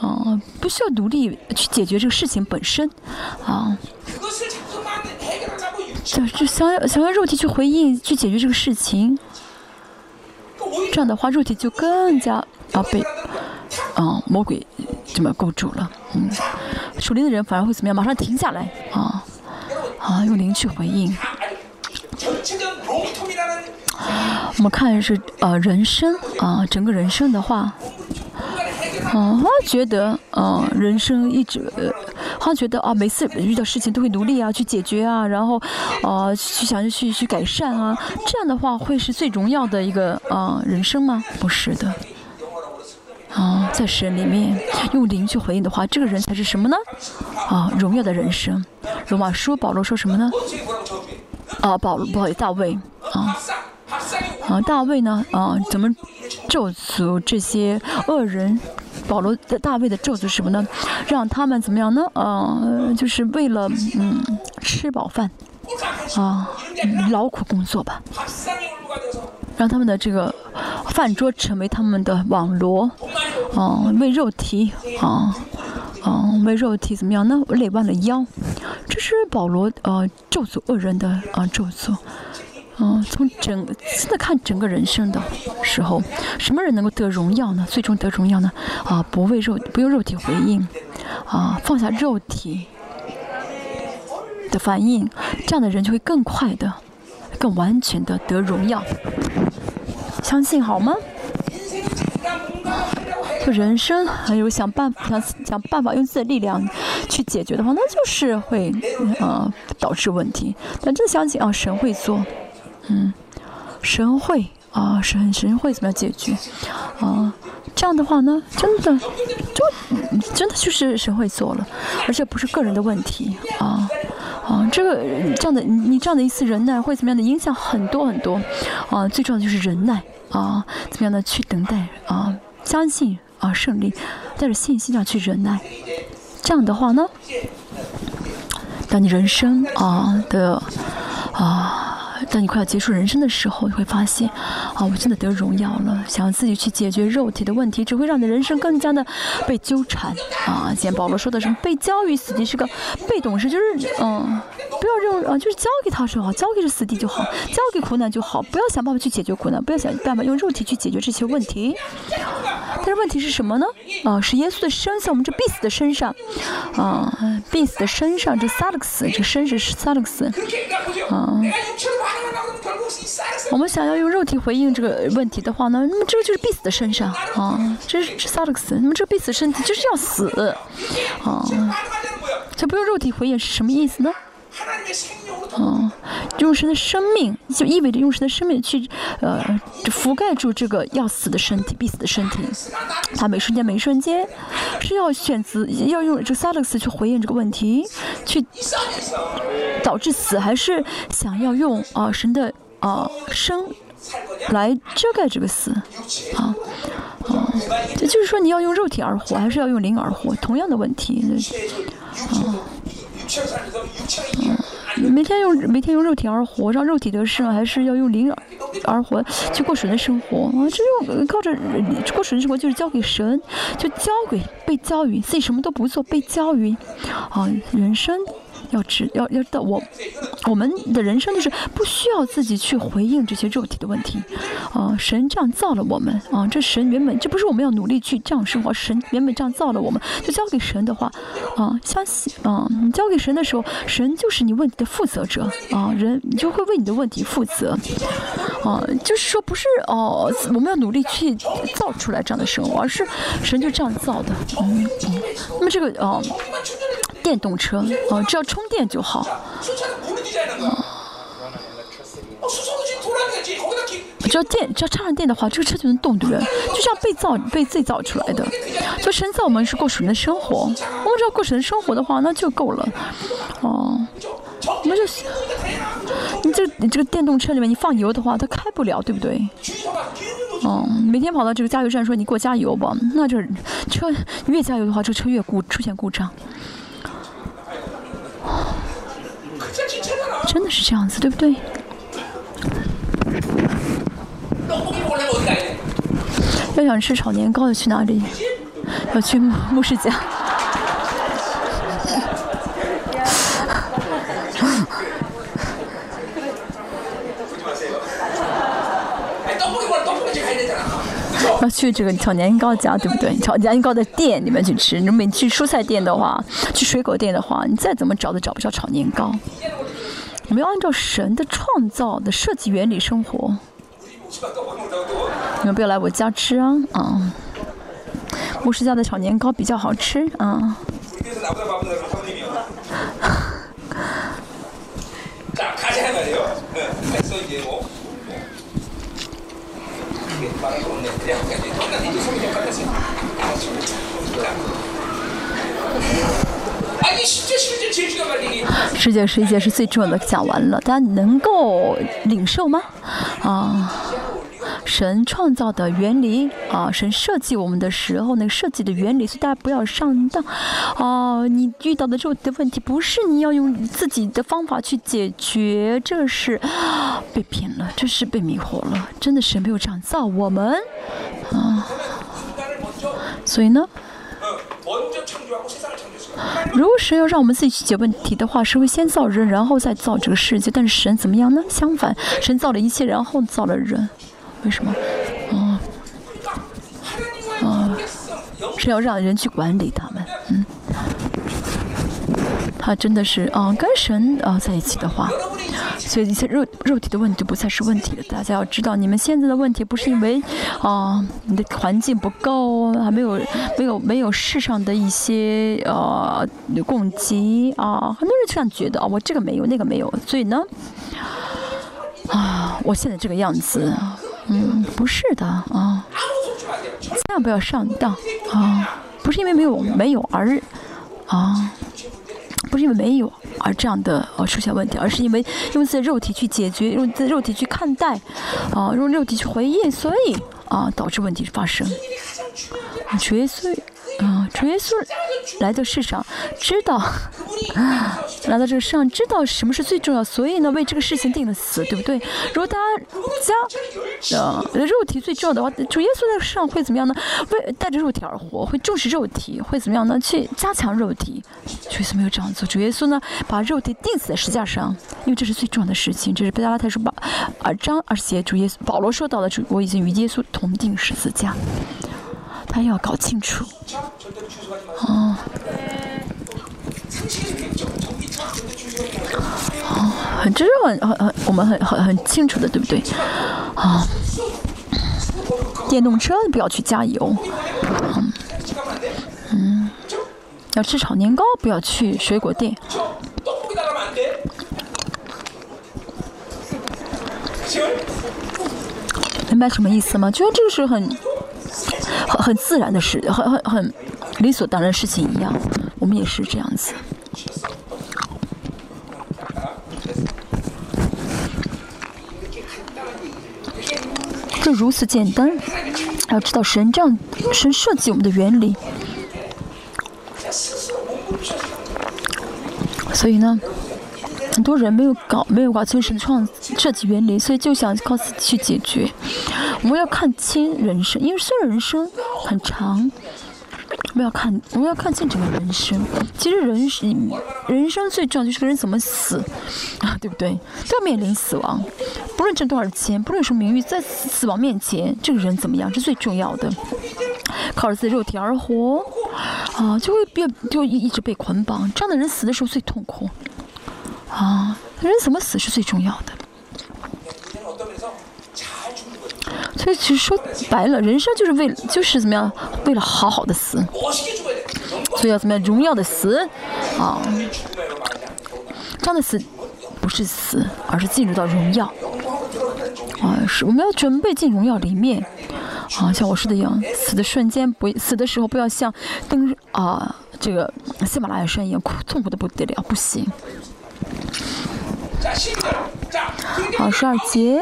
啊，不需要努力去解决这个事情本身，啊，就就想要想要肉体去回应去解决这个事情，这样的话肉体就更加啊被啊魔鬼这么构筑了，嗯，属灵的人反而会怎么样？马上停下来啊。啊，用灵去回应。我们看是呃人生啊，整个人生的话，啊，觉得嗯人生一直，好像觉得啊每次遇到事情都会努力啊去解决啊，然后啊去想着去去改善啊，这样的话会是最荣耀的一个啊人生吗？不是的。啊，在神里面用灵去回应的话，这个人才是什么呢？啊，荣耀的人生。罗马书保罗说什么呢？啊，保罗不好意思，大卫啊啊，大卫呢啊，怎么咒诅这些恶人？保罗的大卫的咒诅是什么呢？让他们怎么样呢？啊，就是为了嗯吃饱饭啊，劳苦工作吧，让他们的这个饭桌成为他们的网罗，啊，为肉体啊。嗯，为肉体怎么样呢？累弯了腰，这是保罗呃咒诅恶人的啊咒诅。嗯，从整现在看整个人生的时候，什么人能够得荣耀呢？最终得荣耀呢？啊，不为肉不用肉体回应，啊，放下肉体的反应，这样的人就会更快的、更完全的得荣耀。相信好吗？就人生还有想办法想想办法用自己的力量去解决的话，那就是会啊导致问题。但真的相信啊，神会做，嗯，神会啊，神神会怎么样解决啊？这样的话呢，真的就真的就是神会做了，而且不是个人的问题啊啊，这个这样的你这样的一次忍耐会怎么样的影响很多很多啊？最重要的就是忍耐啊，怎么样的去等待啊？相信。啊，胜利，带着信心上去忍耐，这样的话呢，当你人生啊的啊。当你快要结束人生的时候，你会发现，啊，我真的得荣耀了。想要自己去解决肉体的问题，只会让你的人生更加的被纠缠。啊，像保罗说的什么，被交于死地是个被动式，就是，嗯，不要认为，啊，就是交给他就好，交给这死地就好，交给苦难就好，不要想办法去解决苦难，不要想办法用肉体去解决这些问题。但是问题是什么呢？啊，是耶稣的生在我们这必死的身上，啊，必死的身上，这萨勒克斯，这身是萨勒克斯，啊。我们想要用肉体回应这个问题的话呢，那么这个就是必死的身上啊，这是萨勒克斯。那么这个必死身体就是要死啊，这不用肉体回应是什么意思呢？啊，用神的生命就意味着用神的生命去呃覆盖住这个要死的身体、必死的身体。他每瞬间每瞬间是要选择要用这个萨勒斯去回应这个问题，去导致死，还是想要用啊神的啊生来遮盖这个死啊啊？也就是说，你要用肉体而活，还是要用灵而活？同样的问题啊。嗯，每天用每天用肉体而活，让肉体得胜，还是要用灵而活去过神的生活啊？这用靠着过神的生活，就是交给神，就交给被交于自己什么都不做，被交于啊人生。要知要要知道，我我们的人生就是不需要自己去回应这些肉体的问题，啊，神这样造了我们，啊，这神原本这不是我们要努力去这样生活，神原本这样造了我们，就交给神的话，啊，相信，啊，你交给神的时候，神就是你问题的负责者，啊，人你就会为你的问题负责，啊，就是说不是哦，我们要努力去造出来这样的生活，而是神就这样造的，嗯嗯，那么这个啊。电动车，哦，只要充电就好。只要电，只要插上电的话，这个车就能动，对不对？就像被造、被自己造出来的。就神造我们是过神的生活，我们只要过神的生活的话，那就够了。哦，我们就，你这你这个电动车里面，你放油的话，它开不了，对不对？哦，每天跑到这个加油站说你给我加油吧，那这车越加油的话，这车越故出现故障。真的是这样子，对不对？要想吃炒年糕，要去哪里？要去牧师家。要去这个炒年糕家，对不对？炒年糕的店里面去吃。你们去蔬菜店的话，去水果店的话，你再怎么找都找不着炒年糕。我们要按照神的创造的设计原理生活。你们不要来我家吃啊！啊，牧师家的炒年糕比较好吃啊。世界世界是最重要的，讲完了，大家能够领受吗？啊，神创造的原理啊，神设计我们的时候，那个设计的原理，所以大家不要上当。啊，你遇到的这的问题，不是你要用自己的方法去解决，这是被骗了，这是被迷惑了，真的是没有这样造我们啊。所以呢？如果神要让我们自己去解问题的话，是会先造人，然后再造这个世界。但是神怎么样呢？相反，神造了一切，然后造了人。为什么？啊啊，是要让人去管理他们。嗯，他真的是啊，跟神啊在一起的话。所以一些肉肉体的问题不再是问题了。大家要知道，你们现在的问题不是因为啊你的环境不够，还没有没有没有世上的一些呃供给啊。很多人这样觉得啊，我这个没有，那个没有。所以呢，啊，我现在这个样子，嗯，不是的啊，千万不要上当啊，不是因为没有没有而啊。不是因为没有而这样的呃出现问题，而是因为用自己的肉体去解决，用自己的肉体去看待，啊，用肉体去回应，所以啊导致问题发生。主耶稣，啊，主耶稣来到世上，知道 来到这个世上，知道什么是最重要，所以呢，为这个事情定了死，对不对？如果大家将呃肉体最重要的话，主耶稣在世上会怎么样呢？为带着肉体而活，会重视肉体，会怎么样呢？去加强肉体。主耶稣没有这样做，主耶稣呢，把肉体钉死在石架上，因为这是最重要的事情。这是贝拉拉太书把二章二节，主耶稣保罗说到的，主我已经与耶稣同定十字架。他要搞清楚，哦，哦，很这是很很很我们很很很清楚的，对不对？啊，电动车不要去加油，嗯嗯，要吃炒年糕不要去水果店，明白什么意思吗？觉得这个是很。很自然的事，很很很理所当然的事情一样，我们也是这样子。就如此简单，要知道神这样神设计我们的原理，所以呢。很多人没有搞，没有搞清神创设计原理，所以就想靠自己去解决。我们要看清人生，因为虽然人生很长，我们要看，我们要看清整个人生。其实人是人生最重要就是个人怎么死啊，对不对？都要面临死亡，不论挣多少钱，不论什么名誉，在死亡面前，这个人怎么样是最重要的。靠着自己肉体而活啊，就会变，就一一直被捆绑。这样的人死的时候最痛苦。啊，人怎么死是最重要的。其实说白了，人生就是为了，就是怎么样，为了好好的死。所以要怎么样，荣耀的死啊？这样的死不不是死，而是进入到荣耀。啊，是我们要准备进荣耀里面。啊，像我说的一样，死的瞬间不死的时候不要像登啊这个喜马拉雅山一样苦痛苦的不得了，不行。好，十二节。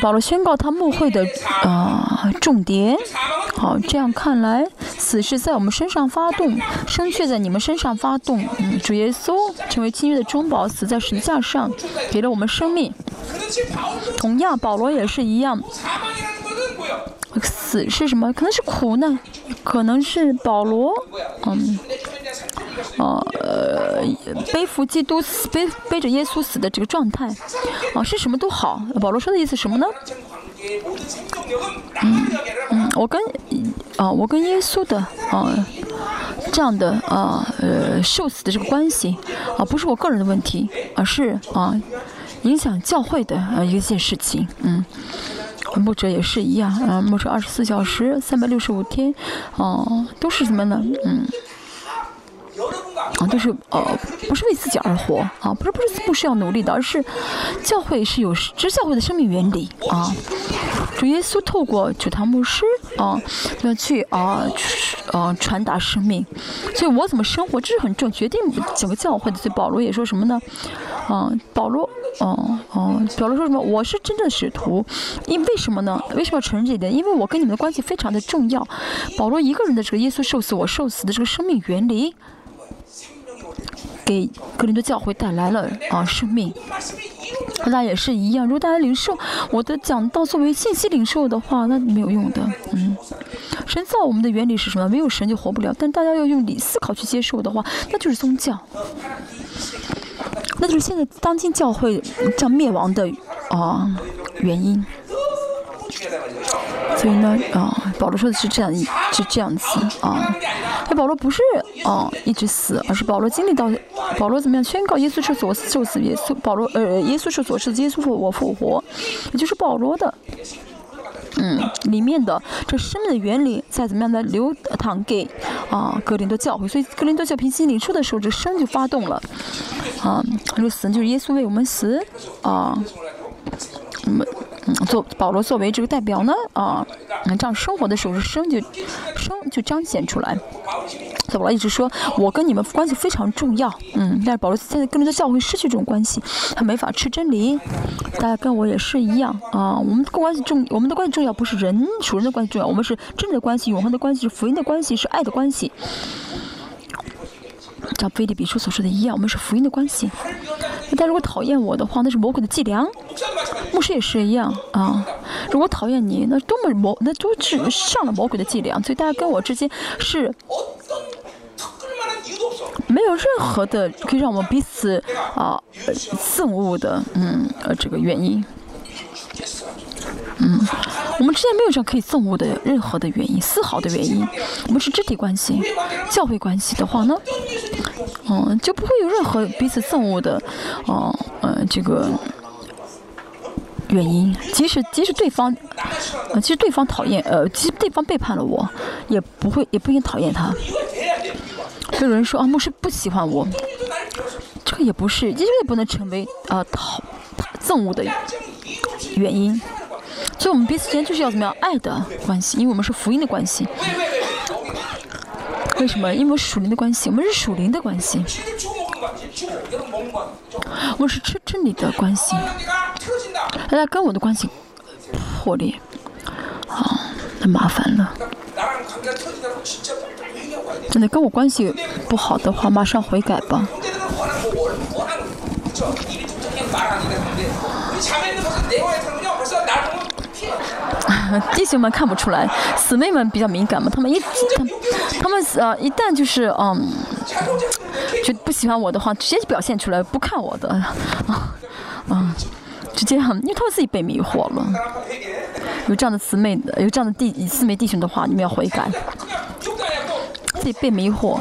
保罗宣告他牧会的啊重点。好，这样看来，死是在我们身上发动，生却在你们身上发动。主耶稣成为契约的中保，死在十字架上，给了我们生命。同样，保罗也是一样。死是什么？可能是苦难，可能是保罗，嗯。呃，背负基督死，背背着耶稣死的这个状态，啊，是什么都好。保罗说的意思什么呢？嗯嗯，我跟啊，我跟耶稣的啊这样的啊呃受死的这个关系啊，不是我个人的问题，而是啊影响教会的啊一件事情。嗯，牧者也是一样啊，牧者二十四小时、三百六十五天，哦，都是什么呢？嗯。啊，就是呃，不是为自己而活啊，不是不是不是要努力的，而是教会是有，这是教会的生命原理啊。主耶稣透过主堂牧师啊，要去啊，呃，传达生命。所以我怎么生活，这是很重，决定整个教会的。所以保罗也说什么呢？啊，保罗，哦哦，保罗说什么？我是真正的使徒，因为什么呢？为什么要承认这一点？因为我跟你们的关系非常的重要。保罗一个人的这个耶稣受死，我受死的这个生命原理。给格林多教会带来了啊生命，大家也是一样。如果大家领受我的讲道作为信息领受的话，那没有用的。嗯，神造我们的原理是什么？没有神就活不了。但大家要用理思考去接受的话，那就是宗教，那就是现在当今教会这样灭亡的啊原因。所以呢，啊，保罗说的是这样，是这样子啊。那保罗不是啊一直死，而是保罗经历到，保罗怎么样宣告耶稣是所死受死，耶稣保罗呃耶稣是所受耶稣复我复活，也就是保罗的，嗯，里面的这生命的原理在怎么样的流淌给啊格林多教会，所以格林多教平心领受的时候，这生就发动了，啊，这个死就是耶稣为我们死啊，我们。嗯，做保罗作为这个代表呢，啊，这样生活的时候，生就生就彰显出来。保罗一直说，我跟你们关系非常重要，嗯，但是保罗现在跟这个教会失去这种关系，他没法吃真理。大家跟我也是一样啊，我们的关系重，我们的关系重要不是人属人的关系重要，我们是真的关系，永恒的关系，是福音的关系，是爱的关系。像菲利比书所说的一样，我们是福音的关系。但如果讨厌我的话，那是魔鬼的伎俩。牧师也是一样啊。如果讨厌你，那多么魔，那都是上了魔鬼的伎俩。所以大家跟我之间是没有任何的可以让我们彼此啊憎恶的，嗯呃这个原因。嗯，我们之间没有这样可以憎恶的任何的原因，丝毫的原因。我们是肢体关系、教会关系的话呢，嗯，就不会有任何彼此憎恶的，哦，呃，这个原因。即使即使对方，呃，其实对方讨厌，呃，其实对方背叛了我，也不会，也不应讨厌他。有人说啊，牧师不喜欢我，这个也不是，这个也不能成为啊讨憎恶的原因。所以我们彼此之间就是要怎么样爱的关系，因为我们是福音的关系。为什么？因为属灵的关系，我们是属灵的关系。我是真真理的关系。大家跟我的关系破裂，啊，那麻烦了。真的跟我关系不好的话，马上悔改吧。弟兄们看不出来，姊妹们比较敏感嘛。他们一，他他们呃一旦就是嗯，就不喜欢我的话，直接就表现出来，不看我的，啊啊，直接很，因为他们自己被迷惑了。有这样的姊妹，有这样的弟姊妹弟兄的话，你们要悔改，自己被迷惑。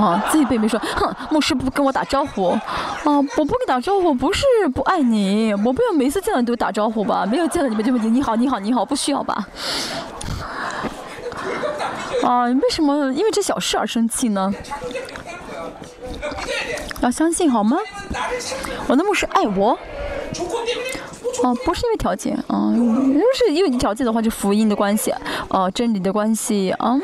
啊，自己被没说，哼，牧师不跟我打招呼，啊，我不跟你打招呼不是不爱你，我不要每次见到你都打招呼吧，没有见到你们就会你好你好你好，不需要吧？啊，为什么因为这小事而生气呢？要相信好吗？我的牧师爱我。哦，不是因为条件啊，如果是因为条件的话，就福音的关系，哦，真理的关系啊，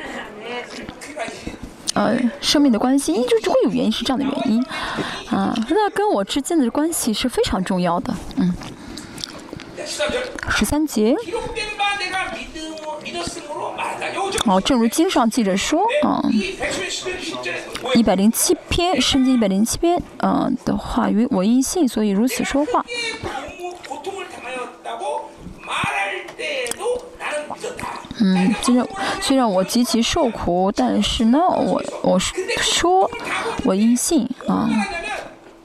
呃，生命的关系，就就会有原因，是这样的原因啊。那跟我之间的关系是非常重要的，嗯。十三节。哦，正如经上记着说，嗯，一百零七篇，圣经一百零七篇，嗯的话语，我因信，所以如此说话。嗯，虽然虽然我极其受苦，但是呢，我我说，我因信啊。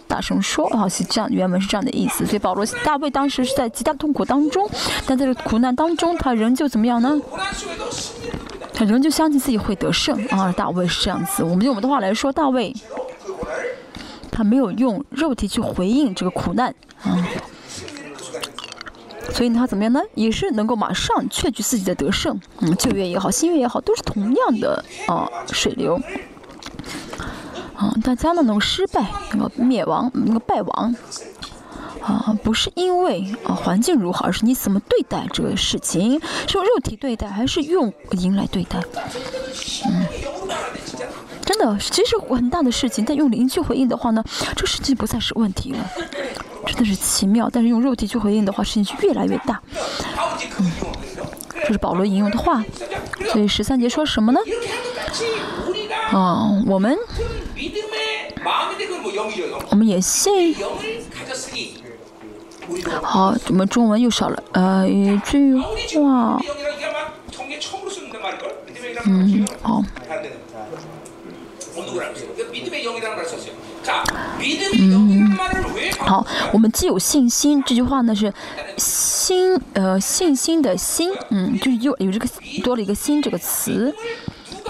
大声说，啊，是这样，原文是这样的意思。所以保罗大卫当时是在极大痛苦当中，但在这苦难当中，他仍旧怎么样呢？他仍旧相信自己会得胜啊！大卫是这样子。我们用我们的话来说，大卫他没有用肉体去回应这个苦难啊，所以他怎么样呢？也是能够马上确据自己的得胜。嗯，旧约也好，新约也好，都是同样的啊水流。啊，大家呢能够失败，那个灭亡，那个败亡，啊，不是因为啊环境如何，而是你怎么对待这个事情，是用肉体对待，还是用灵来对待？嗯，真的，其实很大的事情，但用灵去回应的话呢，这事情不再是问题了，真的是奇妙。但是用肉体去回应的话，事情就越来越大。嗯，这是保罗引用的话，所以十三节说什么呢？啊，我们。我们也信。好，我们中文又少了呃一句话。嗯，好。嗯，好，我们既有信心，这句话呢是心呃信心的心，嗯，就是又有这个多了一个心这个词。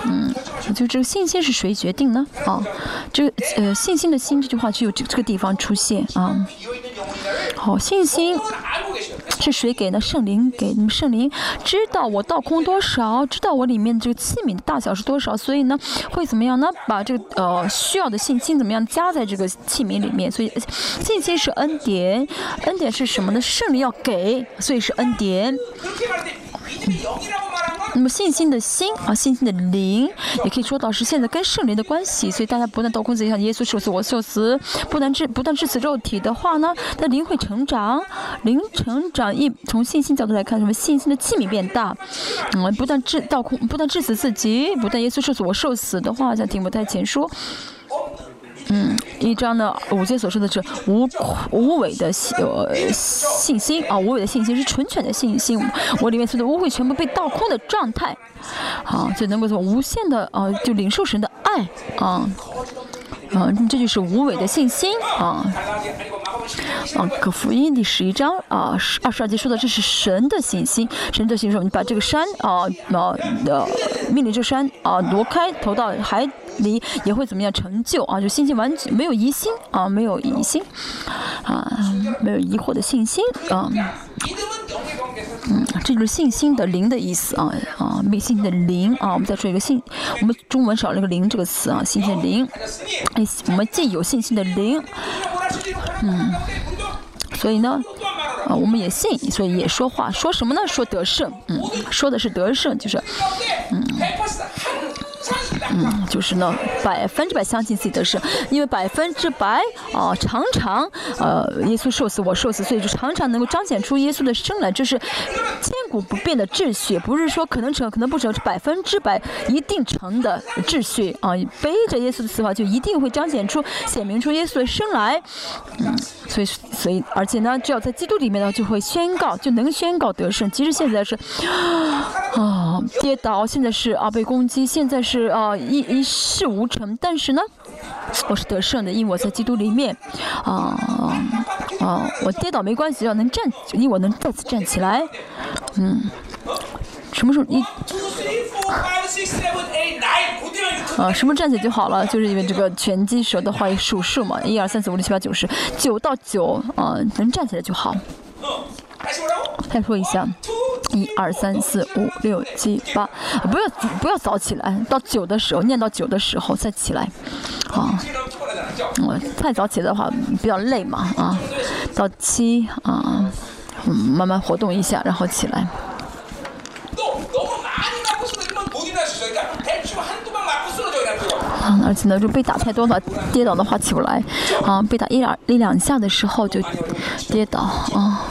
嗯，就这个信心是谁决定呢？啊，这个呃信心的心这句话就有这这个地方出现啊。好，信心是谁给呢？圣灵给。你们圣灵知道我倒空多少，知道我里面这个器皿的大小是多少，所以呢会怎么样呢？把这个呃需要的信心怎么样加在这个器皿里面？所以信心是恩典，恩典是什么呢？圣灵要给，所以是恩典。那么信心的心啊，信心的灵，也可以说到是现在跟圣灵的关系。所以大家不断倒空自己，像耶稣受死，我受死，不但致不断致死肉体的话呢，那灵会成长，灵成长一从信心角度来看，什么信心的器皿变大，嗯，不断致倒空，不断致死自己，不但耶稣受死，我受死的话，像听不太前说。嗯，一章呢，五节所说的是无无伪的信呃信心啊，无伪的信心是纯全的信心，我里面所有的污秽全部被倒空的状态，好，就能够从无限的啊，就领受神的爱啊，啊，这就是无伪的信心啊。啊，可福音第十一章啊，二十二节说的这是神的信心，神的信心说你把这个山啊，啊的命令这山啊挪开，投到海里也会怎么样成就啊？就信心完全没有疑心啊，没有疑心啊，没有疑惑的信心啊。嗯，这就是信心的灵的意思啊啊，没信心的灵啊。我们再说一个信，我们中文少了个灵这个词啊，信心的灵。哎，我们既有信心的灵。嗯，所以呢，啊，我们也信，所以也说话，说什么呢？说得胜，嗯，说的是得胜，就是，嗯。嗯，就是呢，百分之百相信自己的事，因为百分之百啊，常常呃，耶稣受死，我受死，所以就常常能够彰显出耶稣的生来，这是千古不变的秩序，不是说可能成，可能不成，是百分之百一定成的秩序啊。背着耶稣的死法，就一定会彰显出、显明出耶稣的生来。嗯，所以，所以，而且呢，只要在基督里面呢，就会宣告，就能宣告得胜。其实现在是啊，跌倒，现在是啊，被攻击，现在是啊。一一事无成，但是呢，我是得胜的，因为我在基督里面，啊啊，我跌倒没关系，要能站，因为我能再次站起来，嗯，什么时候一啊，什么站起来就好了，就是因为这个拳击手的话数数嘛，一二三四五六七八九十，九到九啊，能站起来就好。再说一下。一二三四五六七八，不要不要早起来，到九的时候念到九的时候再起来，啊，嗯，太早起来的话比较累嘛啊，到七啊，嗯，慢慢活动一下，然后起来。啊，而且呢，就被打太多了，跌倒的话起不来。啊，被打一两一两下的时候就跌倒啊。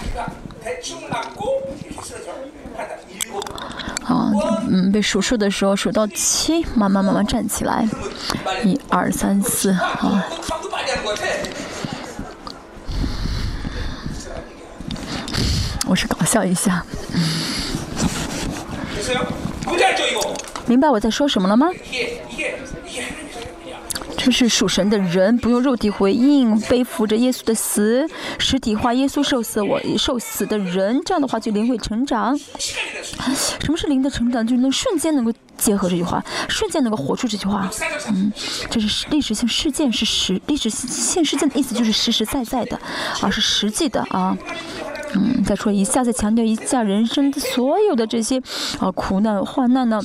好，嗯，被数数的时候数到七，慢慢慢慢站起来，一二三四，好。我是搞笑一下。明白我在说什么了吗？这是属神的人，不用肉体回应，背负着耶稣的死，实体化耶稣受死，我受死的人，这样的话就灵会成长。什么是灵的成长？就能瞬间能够结合这句话，瞬间能够活出这句话。嗯，这是历史性事件，是实历史性事件的意思就是实实在在的，啊，是实际的啊。嗯，再说一下，再强调一下，人生的所有的这些啊苦难患难呢。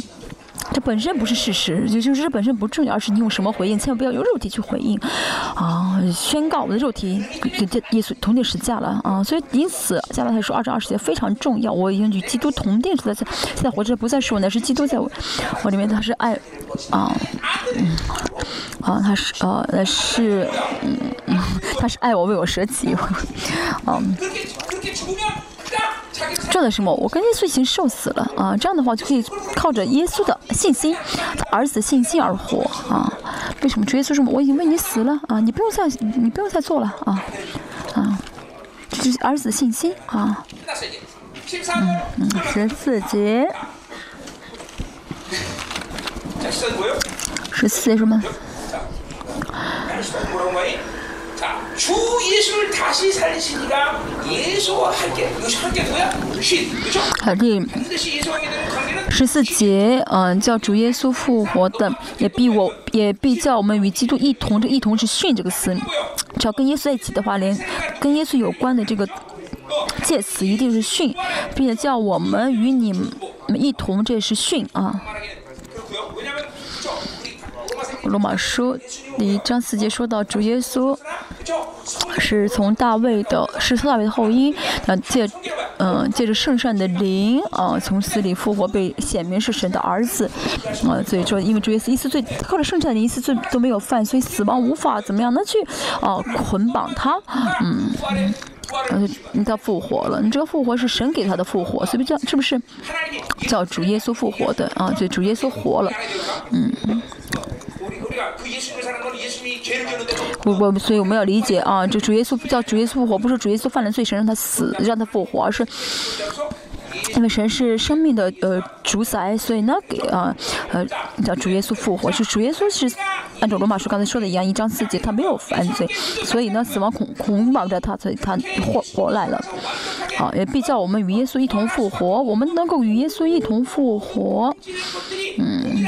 这本身不是事实，就就是这本身不重要，而是你用什么回应，千万不要用肉体去回应，啊，宣告我的肉体跟耶稣同定十架了啊，所以因此加拉太书二章二十节非常重要，我已经与基督同定十架，现在活着不再是我，乃是基督在我我里面，他是爱啊，嗯，啊，他是呃是嗯嗯，他是爱我为我舍己，嗯。这的什么？我跟耶稣已经受死了啊！这样的话就可以靠着耶稣的信心，儿子信心而活啊！为什么主耶稣说我已经为你死了啊？你不用再你不用再做了啊啊！这是儿子信心啊！嗯嗯，十四节，十四节什么？주 예수를 다시 살리시니까 예수와 함께 이것이 함께 뭐야? 신 그렇죠? 第十四节，嗯，叫主耶稣复活的，也必我，也必叫我们与基督一同，这一同是训这个词，只要跟耶稣在一起的话，连跟耶稣有关的这个介词一定是训啊。 罗马书第一章四节说到，主耶稣是从大卫的，是从大卫的后裔，那借，嗯，借着圣善的灵啊，从死里复活，被显明是神的儿子，啊，所以说，因为主耶稣一次罪，靠着圣善的灵一次罪都没有犯，所以死亡无法怎么样呢？去啊捆绑他，嗯，嗯，你他复活了，你这个复活是神给他的复活，所以叫是不是叫主耶稣复活的啊？所以主耶稣活了，嗯。不不，所以我们要理解啊，这主耶稣叫主耶稣复活，不是主耶稣犯了罪，神让他死，让他复活，而是因为神是生命的呃主宰，所以呢给啊呃叫主耶稣复活，是主耶稣是按照罗马书刚才说的一样，一章四节他没有犯罪，所以呢死亡捆捆绑着他，所以他活活来了，好也必叫我们与耶稣一同复活，我们能够与耶稣一同复活，嗯。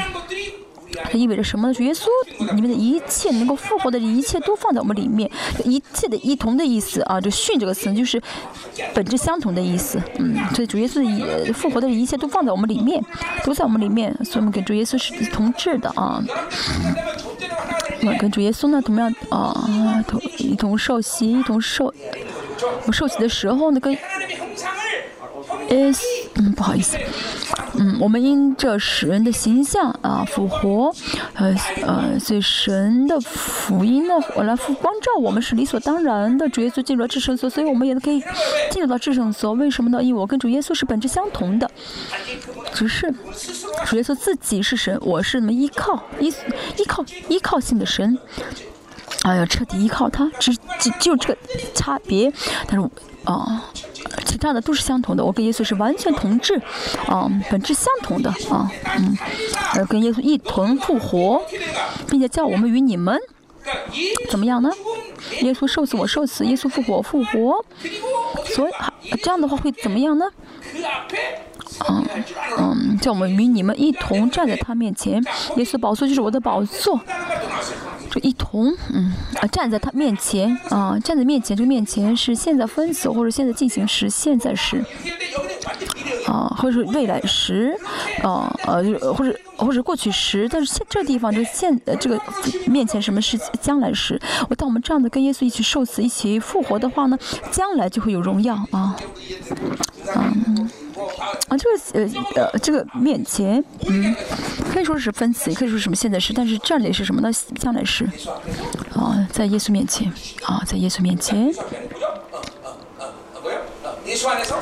它意味着什么呢？主耶稣里面的一切能够复活的一切都放在我们里面，一切的一同的意思啊，就“训”这个词就是本质相同的意思。嗯，所以主耶稣也复活的一切都放在我们里面，都在我们里面，所以我们跟主耶稣是同质的啊。我跟主耶稣呢，同样啊，同一同受洗，一同受我受洗的时候呢，跟。S 嗯，不好意思，嗯，我们因这使人的形象啊复活，呃呃，所以神的福音呢，我来复光照我们是理所当然的。主耶稣进入了至圣所，所以我们也可以进入到至圣所。为什么呢？因为我跟主耶稣是本质相同的，只是主耶稣自己是神，我是那么依靠依依靠依靠性的神，哎呀，彻底依靠他，只只就这个差别，但是啊。其他的都是相同的，我跟耶稣是完全同质，啊，本质相同的啊，嗯，而跟耶稣一同复活，并且叫我们与你们怎么样呢？耶稣受死，我受死；耶稣复活，复活。所以这样的话会怎么样呢？嗯嗯，叫我们与你们一同站在他面前，耶稣宝座就是我的宝座。就一同，嗯，啊，站在他面前，啊，站在面前，这个面前是现在分词或者现在进行时，现在时，啊，或者是未来时，啊，呃，或者或者过去时，但是现这地方就现呃这个面前什么是将来时？我当我们这样的跟耶稣一起受死、一起复活的话呢，将来就会有荣耀啊，嗯。啊，这个呃呃，这个面前，嗯，可以说是分词，也可以说是什么现在时，但是这里是什么呢？将来时，啊，在耶稣面前，啊，在耶稣面前，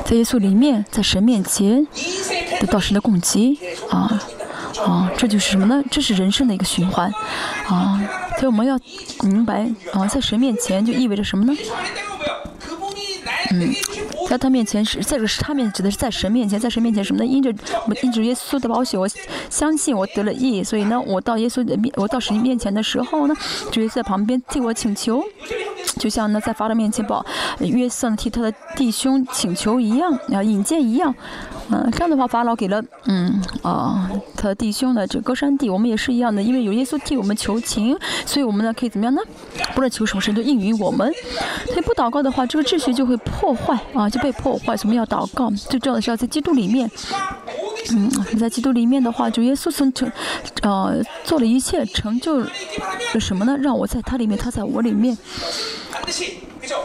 在耶稣里面，在神面前得到神的供给，啊啊，这就是什么呢？这是人生的一个循环，啊，所以我们要明白，啊，在神面前就意味着什么呢？嗯。在他面前是，在这个是他面指的是在神面前，在神面前什么呢？因着我因着耶稣的宝血，我相信我得了义，所以呢，我到耶稣的面，我到神面前的时候呢，就会在旁边替我请求，就像呢在法老面前保约瑟替他的弟兄请求一样，啊引荐一样。嗯，这样的话，法老给了，嗯啊，他的弟兄呢这歌山地，我们也是一样的，因为有耶稣替我们求情，所以我们呢可以怎么样呢？不论求什么神都应允我们。所以不祷告的话，这个秩序就会破坏啊，就被破坏。所以我们要祷告，最重要的是要在基督里面。嗯，在基督里面的话，主耶稣曾成，呃，做了一切，成就了什么呢？让我在他里面，他在我里面。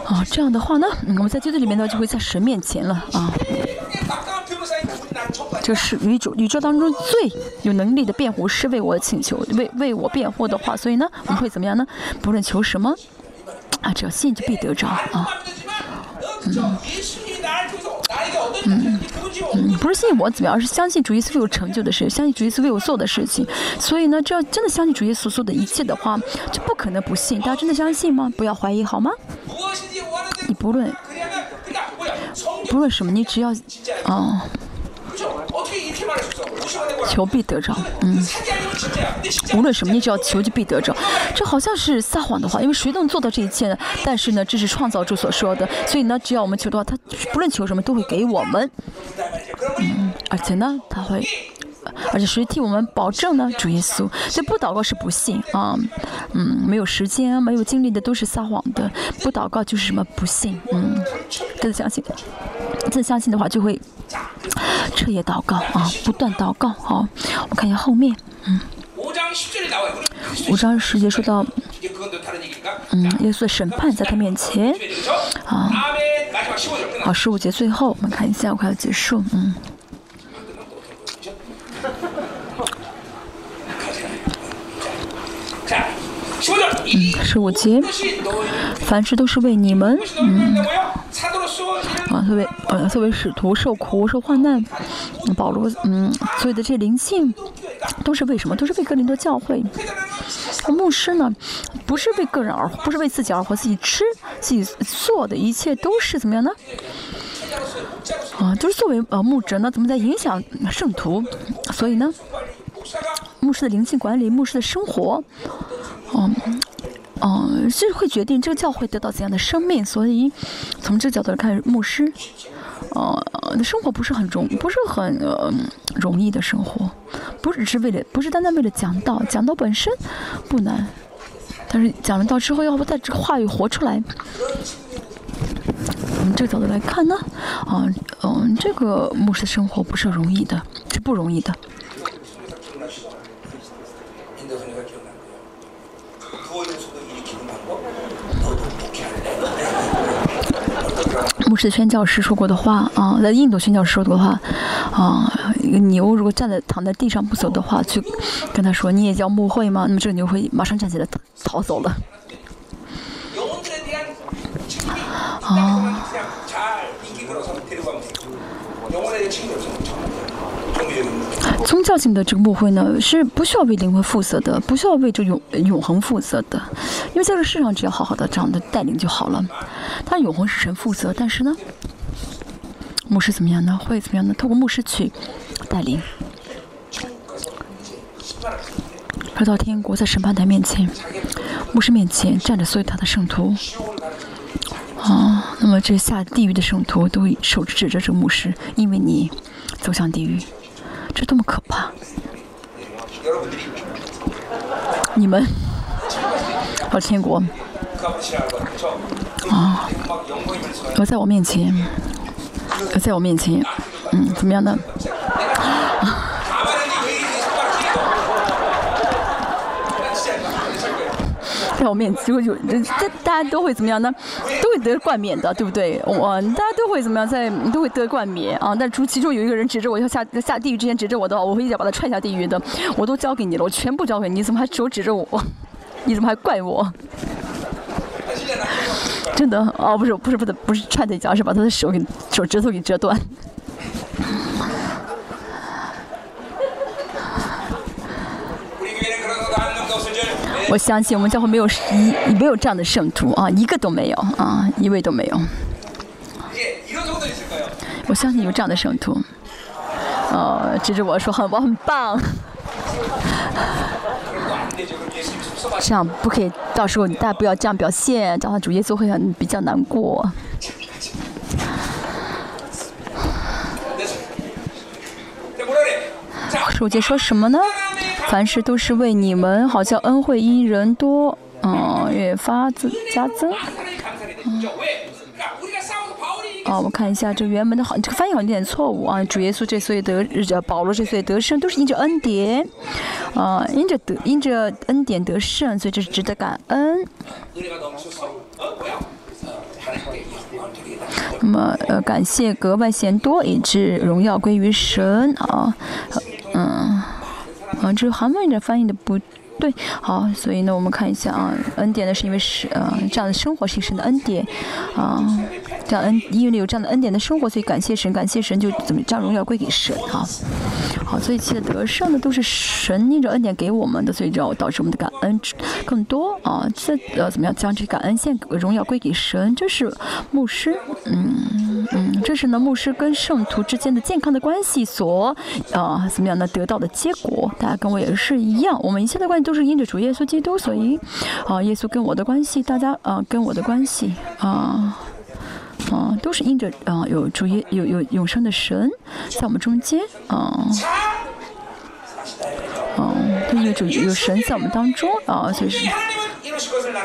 啊，这样的话呢，我们在基督里面呢，就会在神面前了啊。这是宇宙宇宙当中最有能力的辩护师为我请求，为为我辩护的话，所以呢，我们会怎么样呢？不论求什么，啊，只要信就必得着啊。嗯嗯嗯，不是信我怎么样，而是相信主耶稣有成就的事，相信主耶稣为我做的事情。所以呢，只要真的相信主耶稣做的一切的话，就不可能不信。大家真的相信吗？不要怀疑好吗？你不论不论什么，你只要嗯。求必得着，嗯，无论什么，你只要求就必得着。这好像是撒谎的话，因为谁能做到这一切呢？但是呢，这是创造主所说的，所以呢，只要我们求的话，他不论求什么都会给我们，嗯，而且呢，他会，而且谁替我们保证呢？主耶稣。所以不祷告是不信啊，嗯，没有时间、没有精力的都是撒谎的。不祷告就是什么不信，嗯，真的相信，真相信的话就会。彻夜祷告啊，不断祷告好，我看一下后面，嗯，五章十节说到，嗯，耶稣的审判在他面前，啊，好，十五节最后我们看一下，我快要结束，嗯。嗯，十五节，凡事都是为你们，嗯，啊，作为呃作为使徒受苦受患难，保罗，嗯，所有的这些灵性，都是为什么？都是为格林多教会。牧师呢，不是为个人而活，不是为自己而活，自己吃自己做的一切都是怎么样呢？啊，就是作为呃牧者呢，怎么在影响圣徒？所以呢，牧师的灵性管理，牧师的生活。嗯，嗯，是会决定这个教会得到怎样的生命，所以从这个角度来看，牧师，呃，的生活不是很容，不是很呃容易的生活，不只是为了，不是单单为了讲道，讲道本身不难，但是讲了道之后，要不在这话语活出来，从这个角度来看呢，啊，嗯，这个牧师生活不是容易的，是不容易的。牧师宣教师说过的话啊，在印度宣教师说过的话啊，牛如果站在躺在地上不走的话，去跟他说你也叫牧会吗？那么这个牛会马上站起来逃走了。啊。宗教性的这个牧会呢，是不需要为灵魂负责的，不需要为这永永恒负责的，因为在这世上只要好好的这样的带领就好了。他永恒是神负责，但是呢，牧师怎么样呢？会怎么样呢？透过牧师去带领，回到天国，在审判台面前，牧师面前站着所有他的圣徒。啊，那么这下地狱的圣徒都手指着这个牧师，因为你走向地狱。这多么可怕！你们，我天国啊！我在我面前，我在我面前，嗯，怎么样呢？在我面前就这大家都会怎么样呢？都会得冠冕的，对不对？我大家都会怎么样，在都会得冠冕啊。但除其中有一个人指着我要下下地狱之前指着我的话，我会一脚把他踹下地狱的。我都交给你了，我全部交给你，你怎么还手指着我？你怎么还怪我？真的哦，不是不是不是不是踹他一脚，是把他的手给手指头给折断。我相信我们教会没有一没有这样的圣徒啊，一个都没有啊，一位都没有。我相信有这样的圣徒，呃，指着我说很我很棒。这样不可以，到时候你大家不要这样表现，这样主耶稣会很比较难过。主节说什么呢？凡事都是为你们，好像恩惠因人多，嗯，越发自加增。啊，我看一下这原文的好，这个翻译好像有点错误啊。主耶稣这所以得，保罗这所以得胜，都是因着恩典，啊，因着得，因着恩典得胜，所以这是值得感恩。那么，呃，感谢格外嫌多，以致荣耀归于神啊，嗯，啊，这韩文的翻译的不。对，好，所以呢，我们看一下啊，恩典呢是因为是呃这样的生活形式的恩典，啊，这样恩因为有这样的恩典的生活，所以感谢神，感谢神就怎么将荣耀归给神啊，好，所以其实得胜的都是神因着恩典给我们的，所以就导致我们的感恩更多啊，这呃怎么样将这感恩献荣耀归给神，这是牧师，嗯嗯，这是呢牧师跟圣徒之间的健康的关系所啊怎么样呢得到的结果，大家跟我也是一样，我们一切的关系。都是因着主耶稣基督，所以啊，耶稣跟我的关系，大家啊，跟我的关系啊，啊，都是因着啊，有主耶有有永生的神在我们中间啊，啊，都因为主有神在我们当中啊，所以是。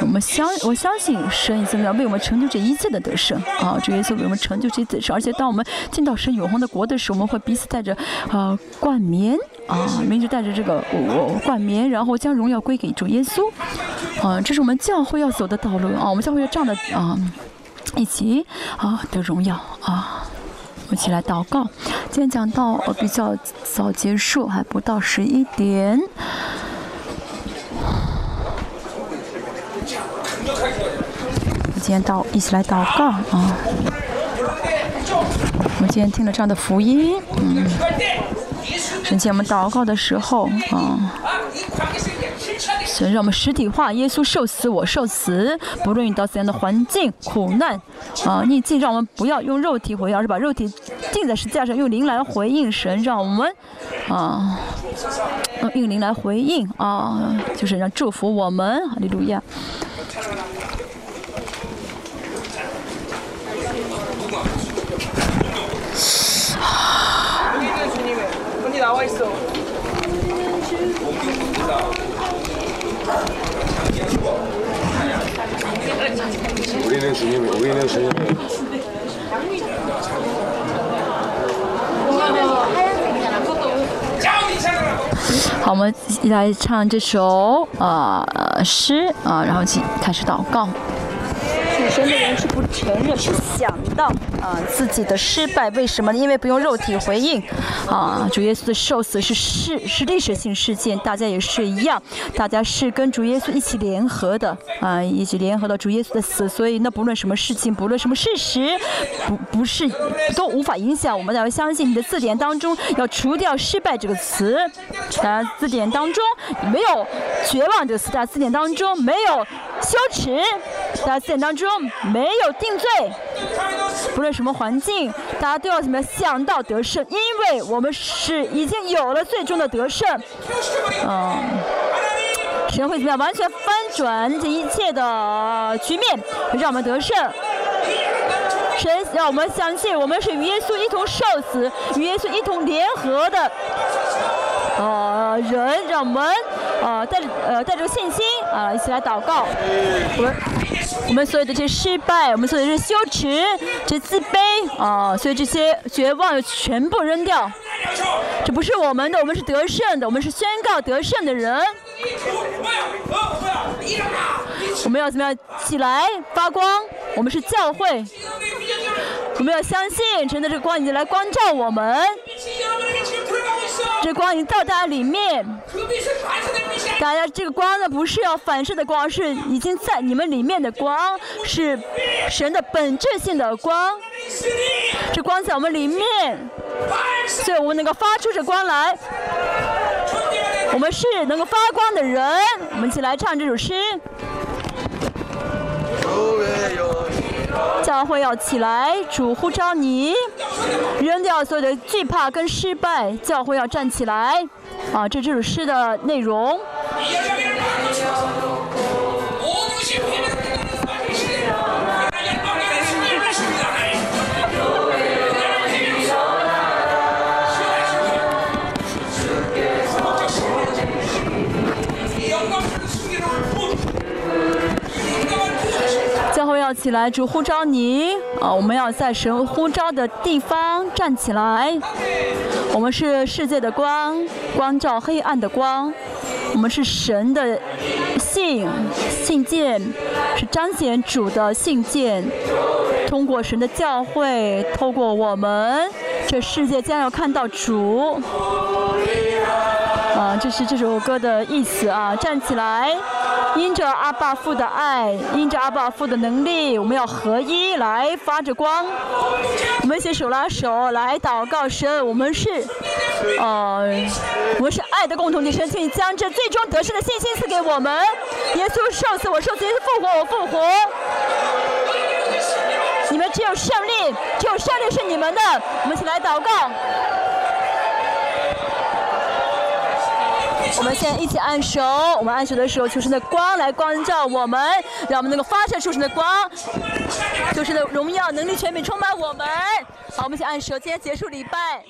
我们相我相信神已经要为我们成就这一切的得胜啊！主耶稣为我们成就这得胜，而且当我们进到神永恒的国的时候，我们会彼此带着呃冠冕啊，名字带着这个我冠冕，然后将荣耀归给主耶稣啊！这是我们教会要走的道路啊！我们教会要这样的啊，一起啊的荣耀啊！我一起来祷告。今天讲到比较早结束，还不到十一点。我今天到，一起来祷告啊！我今天听了这样的福音，嗯，神前我们祷告的时候啊，神让我们实体化耶稣受死，我受死，不论遇到怎样的环境、苦难啊逆境，让我们不要用肉体回应，而是把肉体钉在十字架上，用灵来回应神，让我们啊用灵来回应啊，就是让祝福我们，哈利路亚。好，我们来唱这首呃诗啊，然后起开始祷告。主神的人是不承认，是想到啊自己的失败，为什么？因为不用肉体回应啊。主耶稣的受死是事是历史性事件，大家也是一样，大家是跟主耶稣一起联合的啊，一起联合到主耶稣的死，所以那不论什么事情，不论什么事实，不不是都无法影响我们。要相信你的字典当中要除掉失败这个词，大家字典当中没有绝望这个词，大字典当中没有羞耻，大字典当中。没有定罪，不论什么环境，大家都要怎么样想到得胜？因为我们是已经有了最终的得胜。嗯，神会怎么样完全翻转这一切的局面，让我们得胜？神让我们相信，我们是与耶稣一同受死，与耶稣一同联合的。呃，人，让我们呃带着呃带着信心啊，一起来祷告。我们我们所有的这些失败，我们所有的这些羞耻、这自卑啊，所以这些绝望全部扔掉。这不是我们的，我们是得胜的，我们是宣告得胜的人。我们要怎么样起来发光？我们是教会，我们要相信神的这个光已经来光照我们，这光已经到大家里面。大家这个光呢，不是要反射的光，是已经在你们里面的光，是神的本质性的光。这光在我们里面，所以我们能够发出这光来。我们是能够发光的人。我们一起来唱这首诗。教会要起来，主呼召你，扔掉所有的惧怕跟失败。教会要站起来，啊，这这首诗的内容。要起来，主呼召你啊！我们要在神呼召的地方站起来。我们是世界的光，光照黑暗的光。我们是神的信信件，是彰显主的信件。通过神的教会，透过我们，这世界将要看到主。啊，这是这首歌的意思啊！站起来，因着阿爸父的爱，因着阿爸父的能力，我们要合一来发着光。我们一起手拉手来祷告神，我们是，呃，我们是爱的共同体。神，请你将这最终得胜的信心赐给我们。耶稣受死，我受死；复活，我复活。你们只有胜利，只有胜利是你们的。我们一起来祷告。我们现在一起按手，我们按手的时候，求神的光来光照我们，让我们能够发射出神的光，求神的荣耀、能力、全面充满我们。好，我们一起按手，今天结束礼拜。